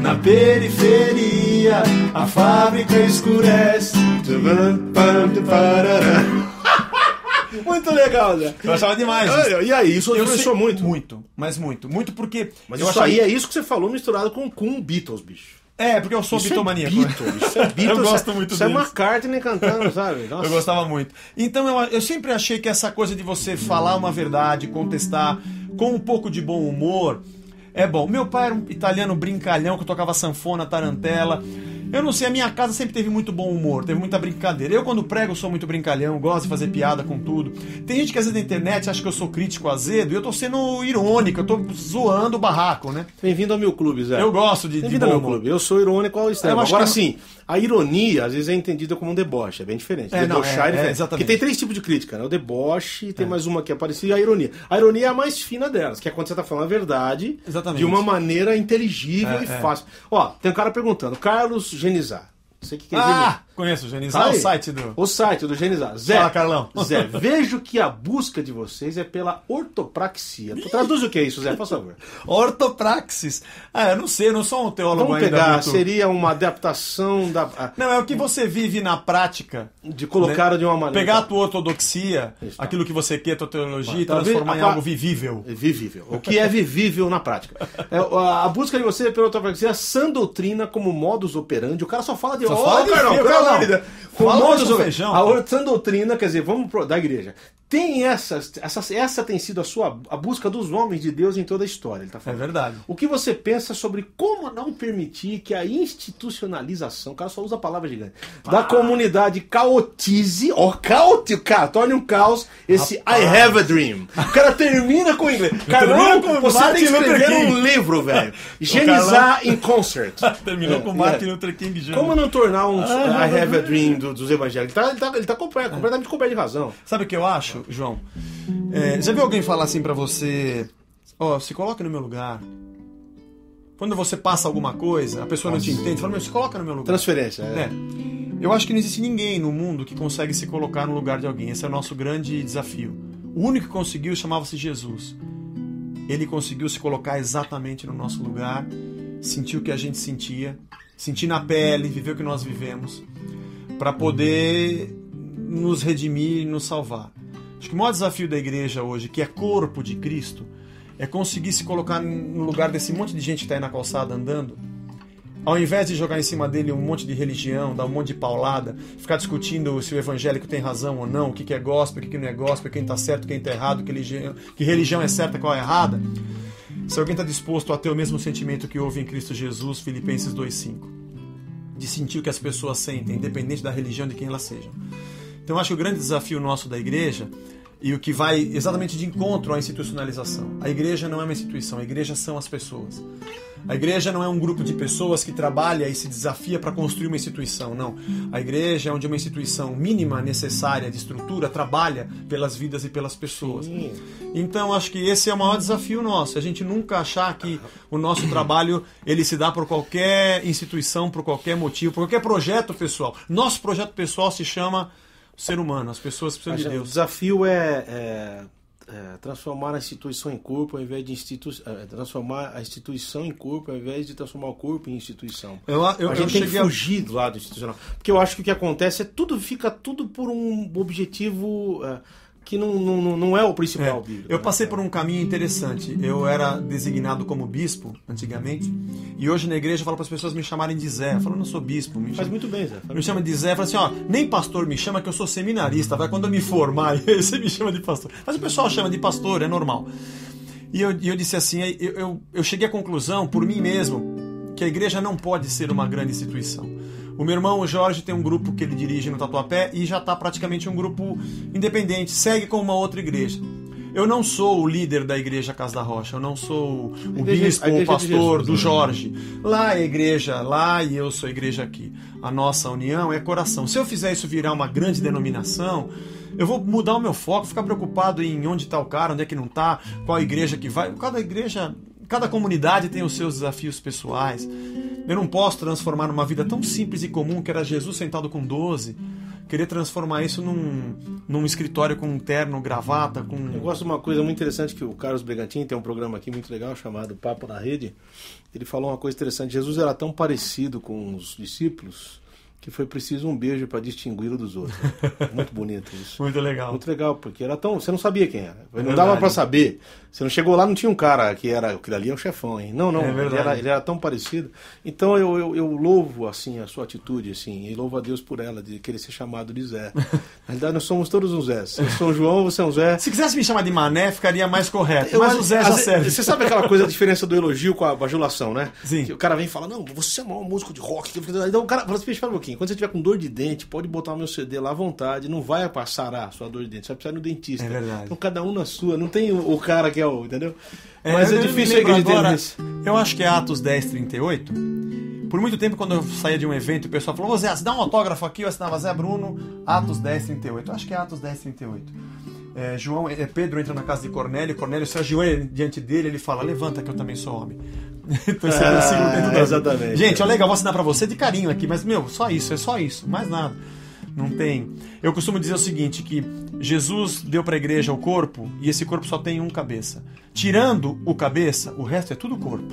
Na periferia, a fábrica escurece. Muito legal, né? Eu achava demais. Olha, E aí, isso Eu influenciou sei- muito. Muito, mas muito. Muito porque. Mas eu isso achava- aí é isso que você falou misturado com, com Beatles, bicho. É, porque eu sou Isso bitomaníaco. é Beatles, isso é Beatles. Eu gosto isso é- muito Isso é deles. McCartney cantando, sabe? Nossa. Eu gostava muito. Então eu, eu sempre achei que essa coisa de você falar uma verdade, contestar com um pouco de bom humor é bom. Meu pai era um italiano brincalhão que tocava sanfona, tarantela. Eu não sei, a minha casa sempre teve muito bom humor, teve muita brincadeira. Eu, quando prego, sou muito brincalhão, gosto de fazer piada com tudo. Tem gente que às vezes na internet acha que eu sou crítico azedo e eu tô sendo irônico, eu tô zoando o barraco, né? Bem-vindo ao meu clube, Zé. Eu gosto de, Bem-vindo ao meu clube. Eu sou irônico ao extremo. Acho Agora que sim, a ironia às vezes é entendida como um deboche, é bem diferente. É, não, Debochar é- é, diferente. exatamente. Porque tem três tipos de crítica, né? O deboche, tem mais uma que é parecida e a ironia. A ironia é a mais fina delas, que é quando você tá falando a verdade Exatamente. de uma maneira inteligível É, e é. fácil. Ó, tem um cara perguntando, Carlos Genizar. Você que quer Ah, conheço o Genizar, Tá o aí. site do... O site do Genizar. Zé, Fala, Carlão. Zé, vejo que a busca de vocês é pela ortopraxia. Traduz o que é isso, Zé, por favor. Ortopraxis. Ah, eu não sei, eu não sou um teólogo Vamos ainda pegar, muito- seria uma adaptação da, Não, é o que você vive na prática. de colocar né? de uma maneira. Pegar a tua ortodoxia, Isso, tá. aquilo que você quer, a tua teologia, e transformar em algo vivível. É Vivível. O que é vivível na prática. É, a, busca de você pela ortopraxia, a sã doutrina como modus operandi. O cara só fala de. Só Ó, fala de Carlão, Com Fala modus hoje do feijão. A sã doutrina, quer dizer, vamos pro, da igreja. Tem essas, essas. Essa tem sido a sua a busca dos homens de Deus em toda a história. Ele tá É falando. verdade. O que você pensa sobre como não permitir que a institucionalização, o cara só usa a palavra gigante, da Ah. comunidade caotize, ó, caoti, cara, torne um caos esse I have a dream. O cara termina com o inglês. Carlão, com você Martin tem que escrever um livro, velho. Genizar in concert. Terminou É, com é. Martin Luther King Jr. Como não tornar um Ah, I have a dream do- dos evangélicos? Ele tá, ele tá, ele tá completamente coberto de razão. Sabe o que eu acho, João? É, já viu alguém falar assim pra você? Ó, se coloca no meu lugar. Quando você passa alguma coisa, a pessoa não te entende, fala, meu, se coloca no meu lugar. Transferência. É. É. Eu acho que não existe ninguém no mundo que consegue se colocar no lugar de alguém. Esse é o nosso grande desafio. O único que conseguiu chamava-se Jesus. Ele conseguiu se colocar exatamente no nosso lugar, sentir o que a gente sentia, sentir na pele, viver o que nós vivemos, para poder nos redimir e nos salvar. Acho que o maior desafio da igreja hoje, que é corpo de Cristo, é conseguir se colocar no lugar desse monte de gente que está aí na calçada andando ao invés de jogar em cima dele um monte de religião, dar um monte de paulada, ficar discutindo se o evangélico tem razão ou não, o que é gospel, o que que não é gospel, quem tá certo, quem tá errado, que religião, que religião é certa, qual é errada, se alguém está disposto a ter o mesmo sentimento que houve em Cristo Jesus, Filipenses 2,5. De sentir o que as pessoas sentem, independente da religião de quem elas sejam. Então, eu acho que o grande desafio nosso da igreja e o que vai exatamente de encontro à institucionalização. A igreja não é uma instituição, a igreja são as pessoas. A igreja não é um grupo de pessoas que trabalha e se desafia para construir uma instituição, não. A igreja é onde uma instituição mínima necessária de estrutura trabalha pelas vidas e pelas pessoas. Sim. Então acho que esse é o maior desafio nosso. A gente nunca achar que o nosso trabalho ele se dá por qualquer instituição, por qualquer motivo, por qualquer projeto pessoal. Nosso projeto pessoal se chama ser humano. As pessoas precisam de Deus. O desafio é, é é, transformar a instituição em corpo ao invés de institu é, transformar a instituição em corpo ao invés de transformar o corpo em instituição. Eu, eu, a gente tem que fugir a... do lado institucional. Porque eu acho que o que acontece é tudo fica tudo por um objetivo. É, que não, não, não é o principal é, bíblico. Eu né? passei por um caminho interessante. Eu era designado como bispo antigamente, e hoje na igreja eu falo para as pessoas me chamarem de Zé. Eu falo, não sou bispo. Me Faz chama, muito bem, Zé. me chama de Zé. Fala assim, ó, nem pastor me chama que eu sou seminarista. Vai quando eu me formar, você me chama de pastor. Mas o pessoal chama de pastor, é normal. E eu, eu disse assim, eu, eu, eu cheguei à conclusão por mim mesmo que a igreja não pode ser uma grande instituição. O meu irmão, o Jorge, tem um grupo que ele dirige no Tatuapé e já está praticamente um grupo independente, segue com uma outra igreja. Eu não sou o líder da igreja Casa da Rocha, eu não sou o bispo ou o pastor do Jorge. Lá é a igreja, lá e eu sou igreja aqui. A nossa união é coração. Se eu fizer isso virar uma grande denominação, eu vou mudar o meu foco, ficar preocupado em onde está o cara, onde é que não está, qual igreja que vai. Cada igreja, cada comunidade tem os seus desafios pessoais. Eu não posso transformar numa vida tão simples e comum que era Jesus sentado com 12, querer transformar isso num, num escritório com um terno, gravata, com... Eu gosto de uma coisa muito interessante que o Carlos Brigantini tem um programa aqui muito legal chamado Papo na Rede. Ele falou uma coisa interessante. Jesus era tão parecido com os discípulos que foi preciso um beijo para distingui-lo dos outros. Muito bonito isso. Muito legal. Muito legal, porque era tão. Você não sabia quem era. É não dava para saber. Você não chegou lá, não tinha um cara que era. Aquilo ali é o chefão, hein? Não, não. É ele, era, ele, era, tão parecido. Então eu, eu, eu, louvo assim a sua atitude, assim, e louvo a Deus por ela, de querer ser chamado de Zé. Na realidade, nós somos todos um Zé. Eu sou um João, você é um Zé. Se quisesse me chamar de Mané, ficaria mais correto. Eu, mas o Zé já serve. Você sabe aquela coisa, a diferença do elogio com a bajulação, né? Sim. Que o cara vem e fala, não, você é um músico de rock. Então o cara fala assim, espera um pouquinho. Quando você tiver com dor de dente, pode botar o meu CD lá à vontade, não vai passar a sua dor de dente, você vai precisar ir no dentista. É verdade. Então cada um na sua, não tem o, o cara que é o, entendeu? É, Mas é difícil acreditar agora, nisso. Eu acho que é Atos 10, 38. Por muito tempo, quando eu saía de um evento, o pessoal falou: Ô Zé, dá um autógrafo aqui, eu assinava Zé Bruno, Atos 10, 38. Eu acho que é Atos 10, 38. É, João, é, Pedro entra na casa de Cornélio, Cornélio se ajoelha diante dele, ele fala: Levanta que eu também sou homem. esse ah, exatamente. Gente, olha legal, vou assinar pra você de carinho aqui, mas meu, só isso, é só isso, mais nada. Não tem. Eu costumo dizer o seguinte: que Jesus deu para a igreja o corpo e esse corpo só tem um cabeça. Tirando o cabeça, o resto é tudo corpo.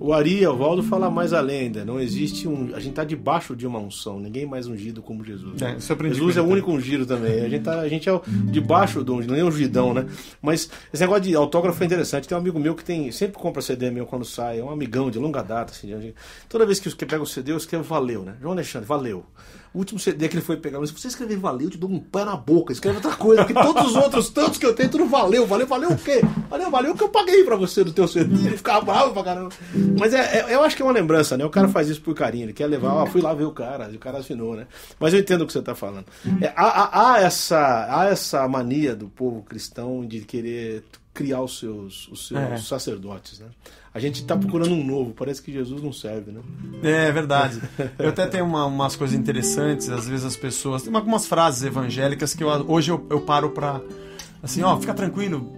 O Ari Valdo fala mais além ainda. Não existe um. A gente está debaixo de uma unção. Ninguém mais ungido como Jesus. É, Jesus é o único ungido também. A gente, tá, a gente é debaixo do ungido, é ungidão, né? Mas esse negócio de autógrafo é interessante. Tem um amigo meu que tem sempre compra CD meu quando sai. É um amigão de longa data. Assim, toda vez que pega o CD, eu escrevo valeu, né? João Alexandre, valeu. O último CD que ele foi pegar, mas se você escrever valeu, eu te dou um pé na boca. Escreve outra coisa, porque todos os outros tantos que eu tenho, tudo valeu. Valeu, valeu o quê? Valeu, valeu o que eu paguei pra você do teu CD. Ele ficava bravo pra caramba. Mas é, é, eu acho que é uma lembrança, né? O cara faz isso por carinho, ele quer levar, ó, fui lá ver o cara, e o cara assinou, né? Mas eu entendo o que você tá falando. É, há, há, há, essa, há essa mania do povo cristão de querer criar os seus, os seus é. sacerdotes, né? A gente está procurando um novo, parece que Jesus não serve, né? É, é verdade. Eu até tenho uma, umas coisas interessantes, às vezes as pessoas. Tem algumas frases evangélicas que eu, hoje eu, eu paro para. Assim, ó, fica tranquilo,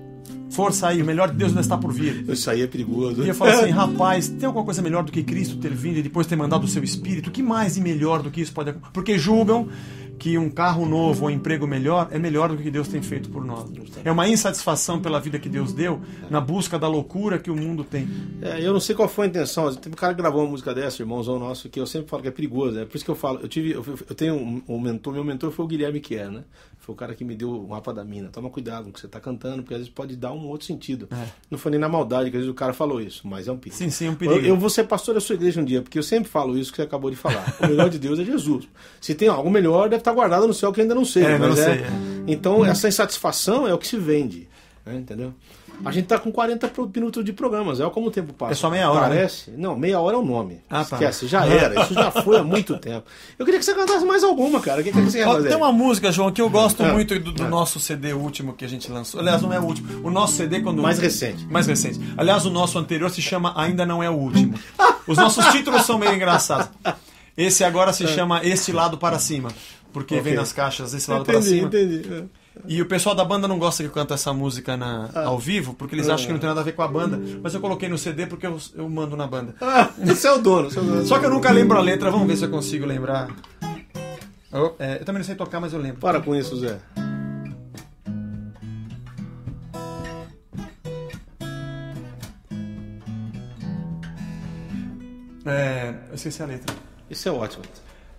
força aí, o melhor de Deus ainda está por vir. Isso aí é perigoso. E eu falo assim, rapaz, tem alguma coisa melhor do que Cristo ter vindo e depois ter mandado o seu Espírito? O que mais e melhor do que isso pode acontecer? Porque julgam que um carro novo ou um emprego melhor é melhor do que Deus tem feito por nós. É uma insatisfação pela vida que Deus deu, na busca da loucura que o mundo tem. É, eu não sei qual foi a intenção. Tem um cara que gravou uma música dessa, irmãozão nosso, que eu sempre falo que é perigoso. É por isso que eu falo. Eu tive, eu, eu tenho um, um, mentor. Meu mentor foi o Guilherme Kier, né? Foi o cara que me deu o mapa da mina. Toma cuidado com o que você está cantando, porque às vezes pode dar um outro sentido. É. Não foi nem na maldade que às vezes o cara falou isso, mas é um perigo. Sim, sim, é um perigo. Eu, eu vou ser pastor da sua igreja um dia, porque eu sempre falo isso que você acabou de falar. O melhor de Deus é Jesus. Se tem algo melhor, deve estar guardado no céu que ainda não sei. É, não é, sei, é. Então, essa insatisfação é o que se vende. Né? Entendeu? A gente tá com 40 pro- minutos de programas, é como o tempo passa. É só meia hora, né? Parece. Não, meia hora é o nome. Ah, tá. Esquece, já era. Isso já foi há muito tempo. Eu queria que você cantasse mais alguma, cara. O que, que você quer fazer? Tem uma música, João, que eu gosto É. muito do, do É. nosso CD último que a gente lançou. Aliás, não é o último. O nosso CD, quando. Mais recente. Mais recente. Aliás, o nosso anterior se chama Ainda Não É o Último. Os nossos títulos são meio engraçados. Esse agora se chama Este Lado para Cima. Porque É. Ok. vem nas caixas esse lado Entendi, cima. entendi. É. E o pessoal da banda não gosta que eu canto essa música na, Ah. ao vivo, porque eles acham que não tem nada a ver com a banda. Mas eu coloquei no CD porque eu, eu mando na banda. Ah, esse é o dono. é dono. Só que eu nunca lembro a letra, vamos ver se eu consigo lembrar. Eu, é, eu também não sei tocar, mas eu lembro. Para com isso, Zé. É, eu esqueci a letra. Isso é ótimo.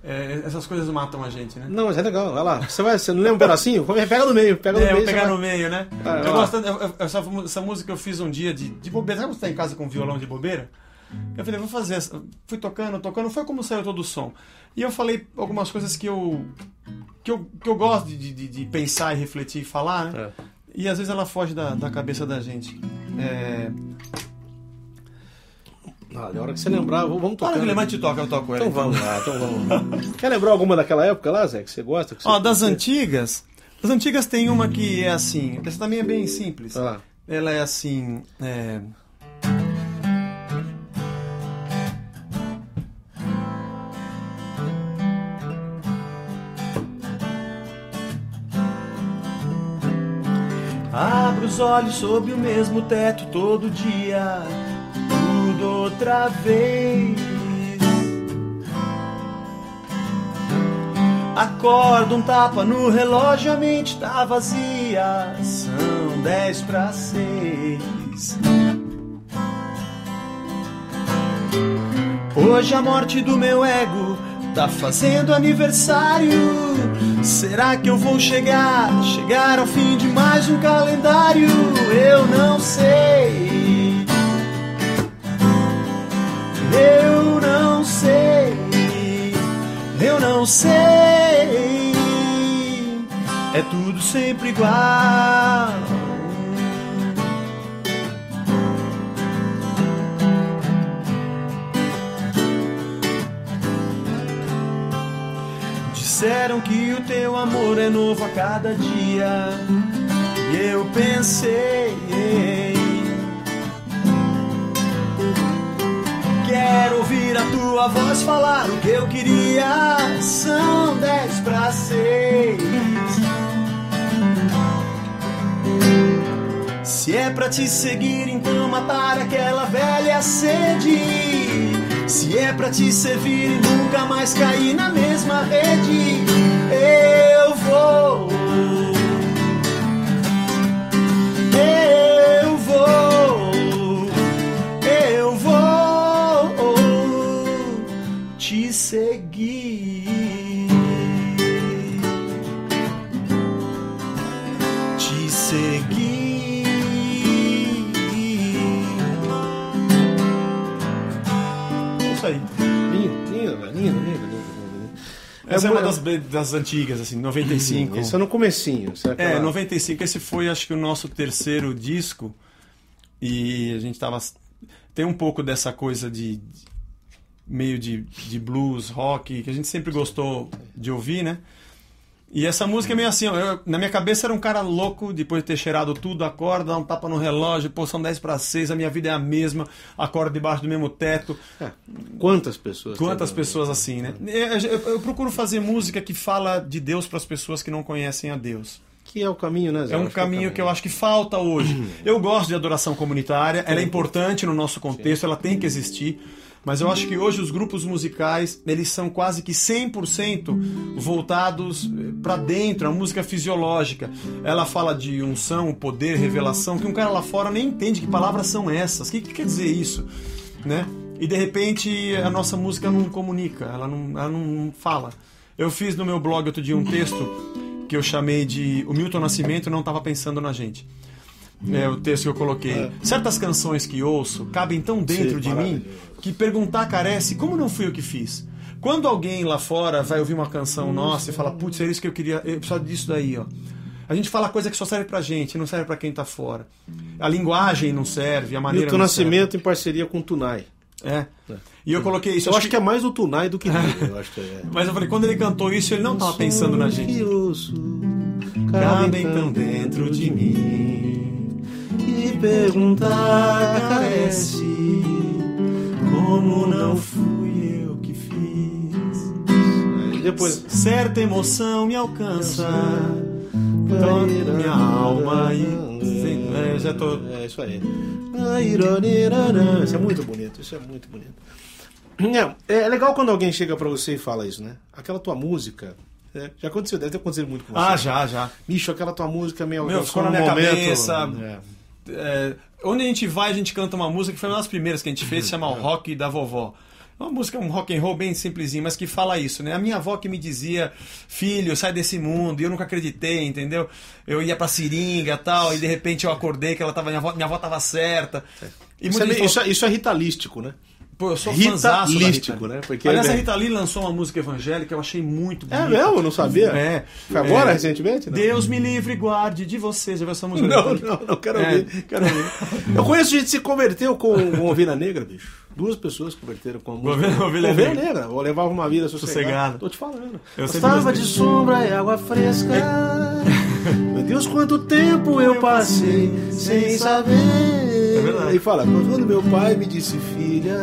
É, essas coisas matam a gente, né? Não, mas é legal. Vai lá. Você, vai, você não lembra um pedacinho? Pega no meio. Pega no É, meio. pegar vai- no meio, né? Ah, eu gosto, eu- essa, essa música eu fiz um dia de, de bobeira. Sabe quando você tá em casa com violão de bobeira? Eu falei, vou fazer essa. Fui tocando, tocando, foi como saiu todo o som. E eu falei algumas coisas que eu. que eu, que eu gosto de, de, de pensar e refletir e falar, né? É. E às vezes ela foge da, da cabeça da gente. É. Ah, na hora que você lembrar, vamos tocar. que lembrar te toca, eu toco ela. Então vamos lá, então vamos lá. Quer lembrar alguma daquela época lá, Zé, que você gosta? Que você Ó, das antigas. Das antigas tem uma que é assim. Essa também é bem simples. Lá. Ela é assim. É... Abro os olhos sob o mesmo teto todo dia, outra vez. Acordo, um tapa no relógio, a mente tá vazia. São dez para seis. Hoje a morte do meu ego tá fazendo aniversário. Será que eu vou chegar, chegar ao fim de mais um calendário? Eu não sei. Eu não sei. Eu não sei. É tudo sempre igual. Disseram que o teu amor é novo a cada dia. E eu pensei. Quero ouvir a tua voz falar o que eu queria. São dez para seis. Se é pra te seguir, então matar aquela velha sede. Se é pra te servir e nunca mais cair na mesma rede, eu vou. Essa é, mu- uma das, das antigas, assim, 95. Isso é no comecinho. isso é É, aquela- 95. Esse foi, acho que, o nosso terceiro disco. E a gente tava. Tem um pouco dessa coisa de. de- meio de, de blues, rock, que a gente sempre gostou de ouvir, né? E essa música é meio assim, ó, eu- na minha cabeça era um cara louco, depois de ter cheirado tudo, acorda, dá um tapa no relógio, pô, são 10 para 6, a minha vida é a mesma, acorda debaixo do mesmo teto. É, Quantas pessoas? Quantas pessoas assim, né? Eu, eu- eu procuro fazer música que fala de Deus para as pessoas que não conhecem a Deus. Que é o caminho, né, Zé? É um caminho o que eu acho que falta hoje. Eu gosto de adoração comunitária, ela é importante no nosso contexto, ela tem que existir. Mas eu acho que hoje os grupos musicais, eles são quase que 100% voltados para dentro, a música fisiológica. Ela fala de unção, poder, revelação, que um cara lá fora nem entende que palavras são essas. O que, que quer dizer isso? Né? E de repente a nossa música não comunica, ela não, ela não fala. Eu fiz no meu blog outro dia um texto que eu chamei de O Milton Nascimento não estava pensando na gente. É o texto que eu coloquei. Certas canções que ouço cabem tão dentro Sim, de mim que perguntar carece como não fui eu que fiz. Quando alguém lá fora vai ouvir uma canção nossa e fala, putz, é isso que eu queria, eu precisava disso daí, ó. A gente fala coisa que só serve pra gente, não serve pra quem tá fora. A linguagem não serve, a maneira Milton Nascimento em parceria com o Tunai. serve. É. E eu coloquei isso. Eu acho que é mais o Tunai do que ele. Eu acho que é. Mas eu falei, quando ele cantou isso, ele não tava pensando na gente. Que ouço, Cabem tão dentro de mim. Perguntar carece Como não fui eu que fiz. Depois. Certa emoção me alcança. Toda minha alma e. É, já tô. É isso aí. Isso é muito bonito, isso é muito bonito. É, é legal quando alguém chega pra você e fala isso, né? Aquela tua música. é, já aconteceu, deve ter acontecido muito com você. Ah, já, já. Bicho, aquela tua música meio Meu, ficou na minha momento, cabeça. é. É, onde a gente vai, a gente canta uma música que foi uma das primeiras que a gente fez, chama o Rock da Vovó. É uma música, um rock and roll bem simplesinho, mas que fala isso, né? A minha avó que me dizia, filho, sai desse mundo, e eu nunca acreditei, entendeu? Eu ia pra seringa e tal, e de repente eu acordei que ela tava, minha avó, minha avó tava certa. Isso, é, meio- isso, falou, é, isso é ritalístico, né? Pô, eu sou Rita lístico, né? Porque Aliás, é- a Rita Lee lançou uma música evangélica, eu achei muito É bonita. mesmo? Eu não sabia. É. Foi agora, É. recentemente? Não. Deus me livre guarde de você. Já viu essa música? Não, não, não, quero É. ouvir, quero ouvir. Eu conheço gente que se converteu com, Ovelha Negra, bicho. Duas pessoas converteram com a música. Ovelha- Ovelha Negra. Negra. Eu levava uma vida sossegada. Sossegada. Tô te falando. Eu Gostava de sombra e água fresca. Meu Deus, quanto tempo eu passei sem saber. É. E fala, quando meu pai me disse, filha,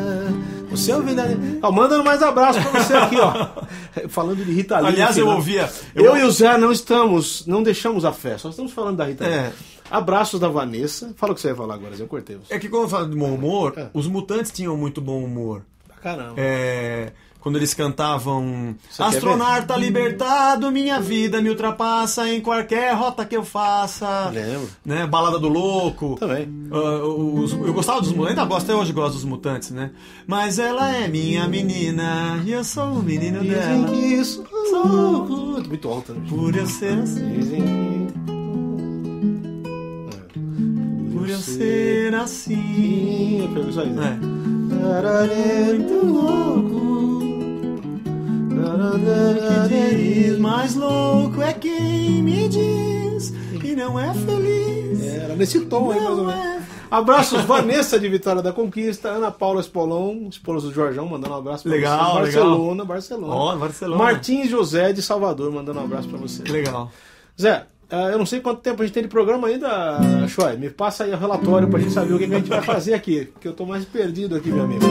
você é negra. Ó, mandando mais abraço pra você aqui, ó. Falando de Rita Lee. Aliás, eu ouvia. Eu, e o Zé não estamos, não deixamos a fé, só estamos falando da Rita Lee. É. Abraços da Vanessa. Fala o que você ia falar agora, Zé, eu cortei você. É que quando eu falo de bom humor, É. os mutantes tinham muito bom humor. Pra caramba. É, quando eles cantavam Astronauta libertado, minha vida me ultrapassa em qualquer rota que eu faça. Lembro. Né? Balada do Louco. Também. Ah, os- eu gostava dos mutantes, ainda gosto, até hoje gosto dos mutantes, né? Mas ela é minha menina e eu sou o menino Dizem dela. que isso. é Muito alto, né? Por eu ser assim, Dizem que. por eu ser assim. Pego isso aí. né? É. Muito louco. O que diz mais louco é quem me diz que não é feliz. Era nesse tom aí, mais ou menos. é. Abraços, Vanessa de Vitória da Conquista, Ana Paula Espolão, esposa do Jorjão, mandando um abraço pra Legal, você. legal. Barcelona, Barcelona. Ó, Barcelona. Martins José de Salvador, mandando um abraço pra você. Legal. Zé, ah, eu não sei quanto tempo a gente tem de programa ainda, Choi. Me passa aí o relatório pra gente saber o que que a gente vai fazer aqui, que eu tô mais perdido aqui, meu amigo.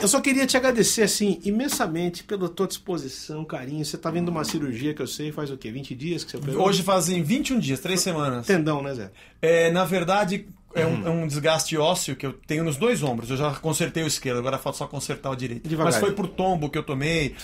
Eu só queria te agradecer, assim, imensamente pela tua disposição, carinho. Você tá vindo uma cirurgia que eu sei, faz o quê? 20 dias que você operou? Hoje fazem 21 dias, 3 semanas. Tendão, né, Zé? É, na verdade, é um, é um desgaste ósseo que eu tenho nos dois ombros. Eu já consertei o esquerdo, agora falta só consertar o direito. Devagar. Mas foi por tombo que eu tomei.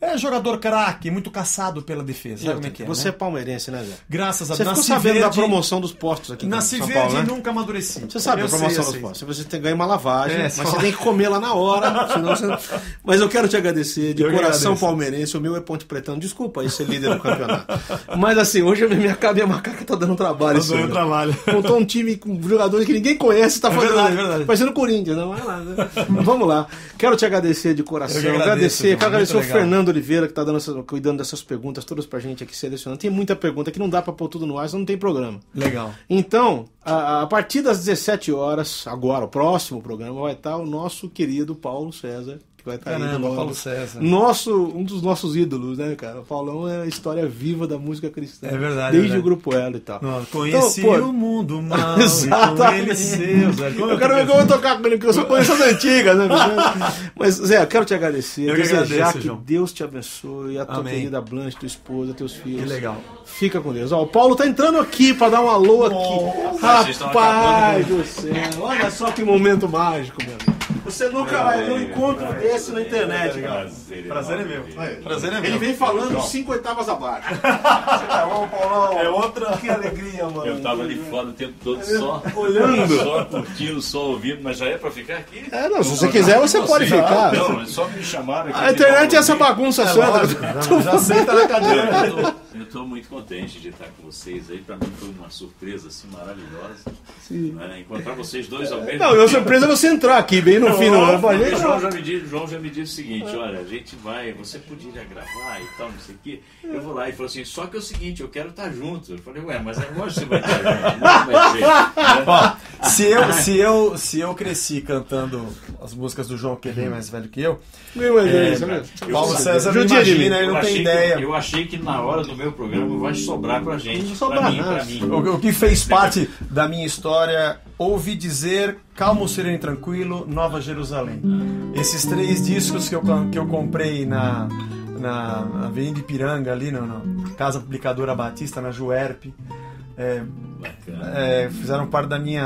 É jogador craque, muito caçado pela defesa. Sabe como é que é? Você né? é palmeirense, né, Zé? Graças a Você Deus. ficou sabendo da promoção dos postos aqui Nasci São verde Paulo, né? e nunca amadureci. Você sabe Eu a promoção sei, dos sei. postos. Você tem que ganhar uma lavagem, É, mas só- você tem que comer lá na hora. senão você- Mas eu quero te agradecer de Eu coração agradeço. palmeirense. O meu é Ponte Pretano. Desculpa aí ser líder do campeonato. Mas assim, hoje a minha minha macaca tá dando trabalho. Tá dando trabalho. Montou um time com jogadores que ninguém conhece. Tá É fazendo, verdade, é verdade. Parecendo Corinthians, não é lá. né? Vamos lá. Quero te agradecer de coração. Eu agradecer. Quero agradecer o legal. Fernando Oliveira que tá dando essa- cuidando dessas perguntas todas pra gente aqui, selecionando. Tem muita pergunta que não dá pra pôr tudo no ar, senão não tem programa. Legal. Então, a, a partir das 17 horas, agora, o próximo programa, vai estar o nosso querido Paulo César, vai estar aí Caramba, novo. Paulo César. Nosso, um dos nossos ídolos, né, cara? O Paulão é a história viva da música cristã. É verdade, Desde é verdade. o Grupo Elo e tal. Não, conheci Então, pô, o mundo mal. Exatamente. E com ele seus. é, como Eu quero ver que- como eu vou tocar com ele, porque eu só conheço as antigas, né? Mas, Zé, eu quero te agradecer, Eu que desejar agradeço, que João. Deus te abençoe, a tua Amém. querida Blanche, tua esposa, teus filhos. Que legal. Fica com Deus. Ó, o Paulo tá entrando aqui pra dar um alô aqui. Rapaz do céu, olha só que momento mágico, meu amigo. Você nunca vai ver um encontro desse na internet, cara. Prazer é meu. Prazer é meu. Ele vem falando cinco oitavas abaixo. Você tá bom, Paulão? É outra. Que alegria, mano. Eu tava ali fora o tempo todo só Olhando. só curtindo, só ouvindo, mas já é pra ficar aqui? É, não, se você quiser, você pode ficar. Não, é só me chamaram aqui. A internet é essa bagunça. bagunça santa. Já, já senta na cadeira. Eu tô muito contente de estar com vocês aí. Pra mim foi uma surpresa assim maravilhosa. né? Encontrar vocês dois ao mesmo Não, minha tempo. surpresa é você entrar aqui bem no fino. Pô, a O gente João já, me disse, o João já me disse o seguinte, olha, a gente vai, você podia gravar e tal, não sei o quê. Eu vou lá e falou assim, só que é o seguinte, eu quero estar junto. Eu falei, ué, mas é lógico que você vai estar junto, vai ser. né? Se eu, se, eu, se eu cresci cantando as músicas do João, que é bem mais velho que eu, Meu, mas é É, isso mesmo. Paulo Eu- César mim. imagina, ele Eu não tem ideia. que, eu achei que na hora do meu programa vai sobrar pra gente. Não sobra pra mim, nada. pra mim. O, o que fez parte da minha história, ouvi dizer Calmo, Sereno e Tranquilo, Nova Jerusalém. Esses três discos que eu, que eu comprei na, na Avenida Ipiranga, ali na, na Casa Publicadora Batista, na Juerp, é, é, fizeram parte da minha,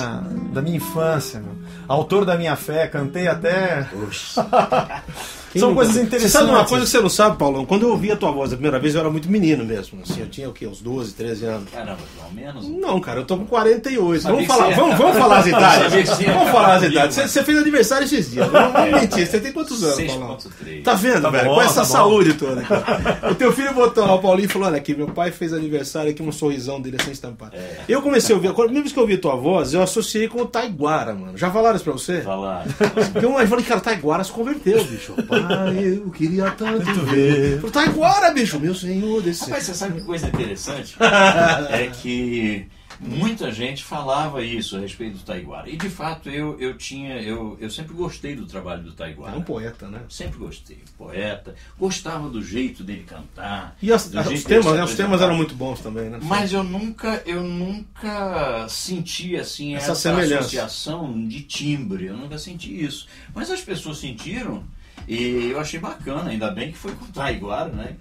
da minha infância. meu. Autor da minha fé, cantei até. Quem São coisas Você interessantes. sabe uma coisa que você não sabe, Paulão? Quando eu ouvi a tua voz a primeira vez, eu era muito menino mesmo. Assim, eu tinha o quê? Uns 12, 13 anos. Caramba, ao menos. Não, cara, eu tô com 48. Sabia Vamos falar, você- vamos, vamos falar as idades. você Vamos falar as idades. Você, você fez aniversário esses dias. Não vamos mentir. Você tem quantos anos, Paulão? 6.3. Tá vendo, Tá velho? bom, Com essa tá bom. saúde toda. cara. O teu filho botou lá, o Paulinho falou: olha aqui, meu pai fez aniversário aqui, um sorrisão dele assim estampado. Eu comecei a ouvir, quando- mesmo que eu ouvi tua voz, eu associei com o Taiguara, mano. Já falaram isso pra você? Falar. Porque eu falei, cara, o Taiguara se converteu, bicho. Pai, eu queria tanto ver. Falei, Taiguara, bicho, meu senhor desse. Rapaz, você sabe que coisa interessante? é que muita gente falava isso a respeito do Taiguara. E de fato eu, eu tinha. Eu, eu sempre gostei do trabalho do É Taiguara. um poeta, né? Sempre gostei. Poeta. Gostava do jeito dele cantar. E as- do os, temas, né? Os temas eram muito bons também, né? Mas eu nunca, eu nunca senti assim Essa essa, associação de timbre. Eu nunca senti isso. Mas as pessoas sentiram e eu achei bacana. Ainda bem que foi com o Taiguara, né?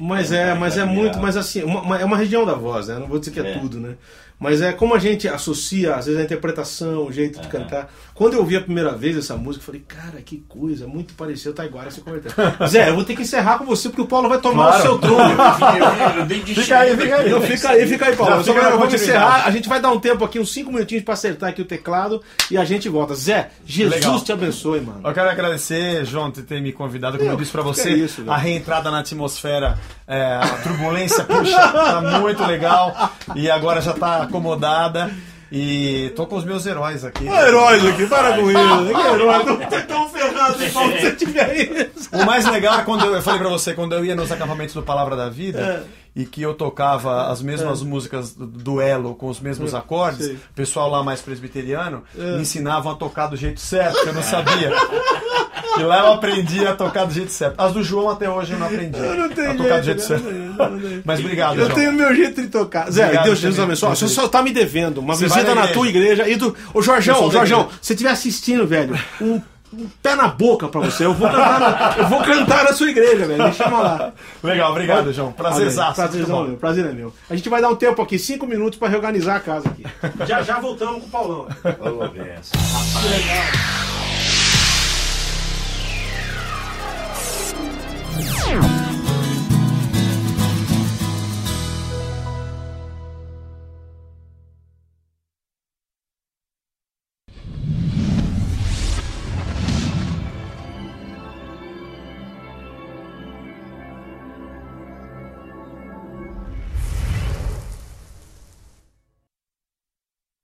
Mas É, é, mas é muito, mas assim, uma- é uma região da voz, né? Não vou dizer que é, É. tudo, né? Mas é como a gente associa, às vezes, a interpretação, o jeito de Aham. cantar. Quando eu ouvi a primeira vez essa música, eu falei, cara, que coisa, muito pareceu Taiguara se converteu. Zé, eu vou ter que encerrar com você, porque o Paulo vai tomar Claro. o seu trono. Eu, eu, eu Fica aí, fica aí. Fica aí, fica aí, Paulo. Já Só fica vamos continuidade. encerrar. A gente vai dar um tempo aqui, uns 5 minutinhos pra acertar aqui o teclado e a gente volta. Zé, Jesus Legal. te abençoe, mano. Eu quero agradecer, João, por ter me convidado, como eu, Meu, disse pra que você, é isso, a reentrada na atmosfera, é, a turbulência, puxa, tá muito legal. E agora já tá acomodada. E tô com os meus heróis aqui. Heróis aqui, para com isso. Que herói. Tô tão ferrado de Paulo se você tiver isso. O mais legal é quando eu, eu falei pra você, quando eu ia nos acampamentos do Palavra da Vida É. e que eu tocava as mesmas músicas do duelo com os mesmos acordes, sei. o pessoal lá mais presbiteriano É. me ensinavam a tocar do jeito certo, que eu não sabia. E lá eu aprendi a tocar do jeito certo. As do João até hoje eu não aprendi. Eu não tenho a tocar do jeito, jeito né? certo. Não não. Mas obrigado, Eu João. tenho o meu jeito de tocar. Zé, Obrigado, Deus Jesus abençoe. Você só tá me devendo uma Você visita na tua igreja. E do... Ô, Jorjão, igreja. se estiver assistindo, velho, um, um pé na boca pra você. Eu vou cantar na, eu vou cantar na sua igreja, velho. Me chama lá. Legal, obrigado, João. Prazerzaço. Prazerzão, meu. Prazer é meu. A gente vai dar um tempo aqui, cinco minutos pra reorganizar a casa aqui. Já já voltamos com o Paulão. Ô, benção. Rapaz. Bye.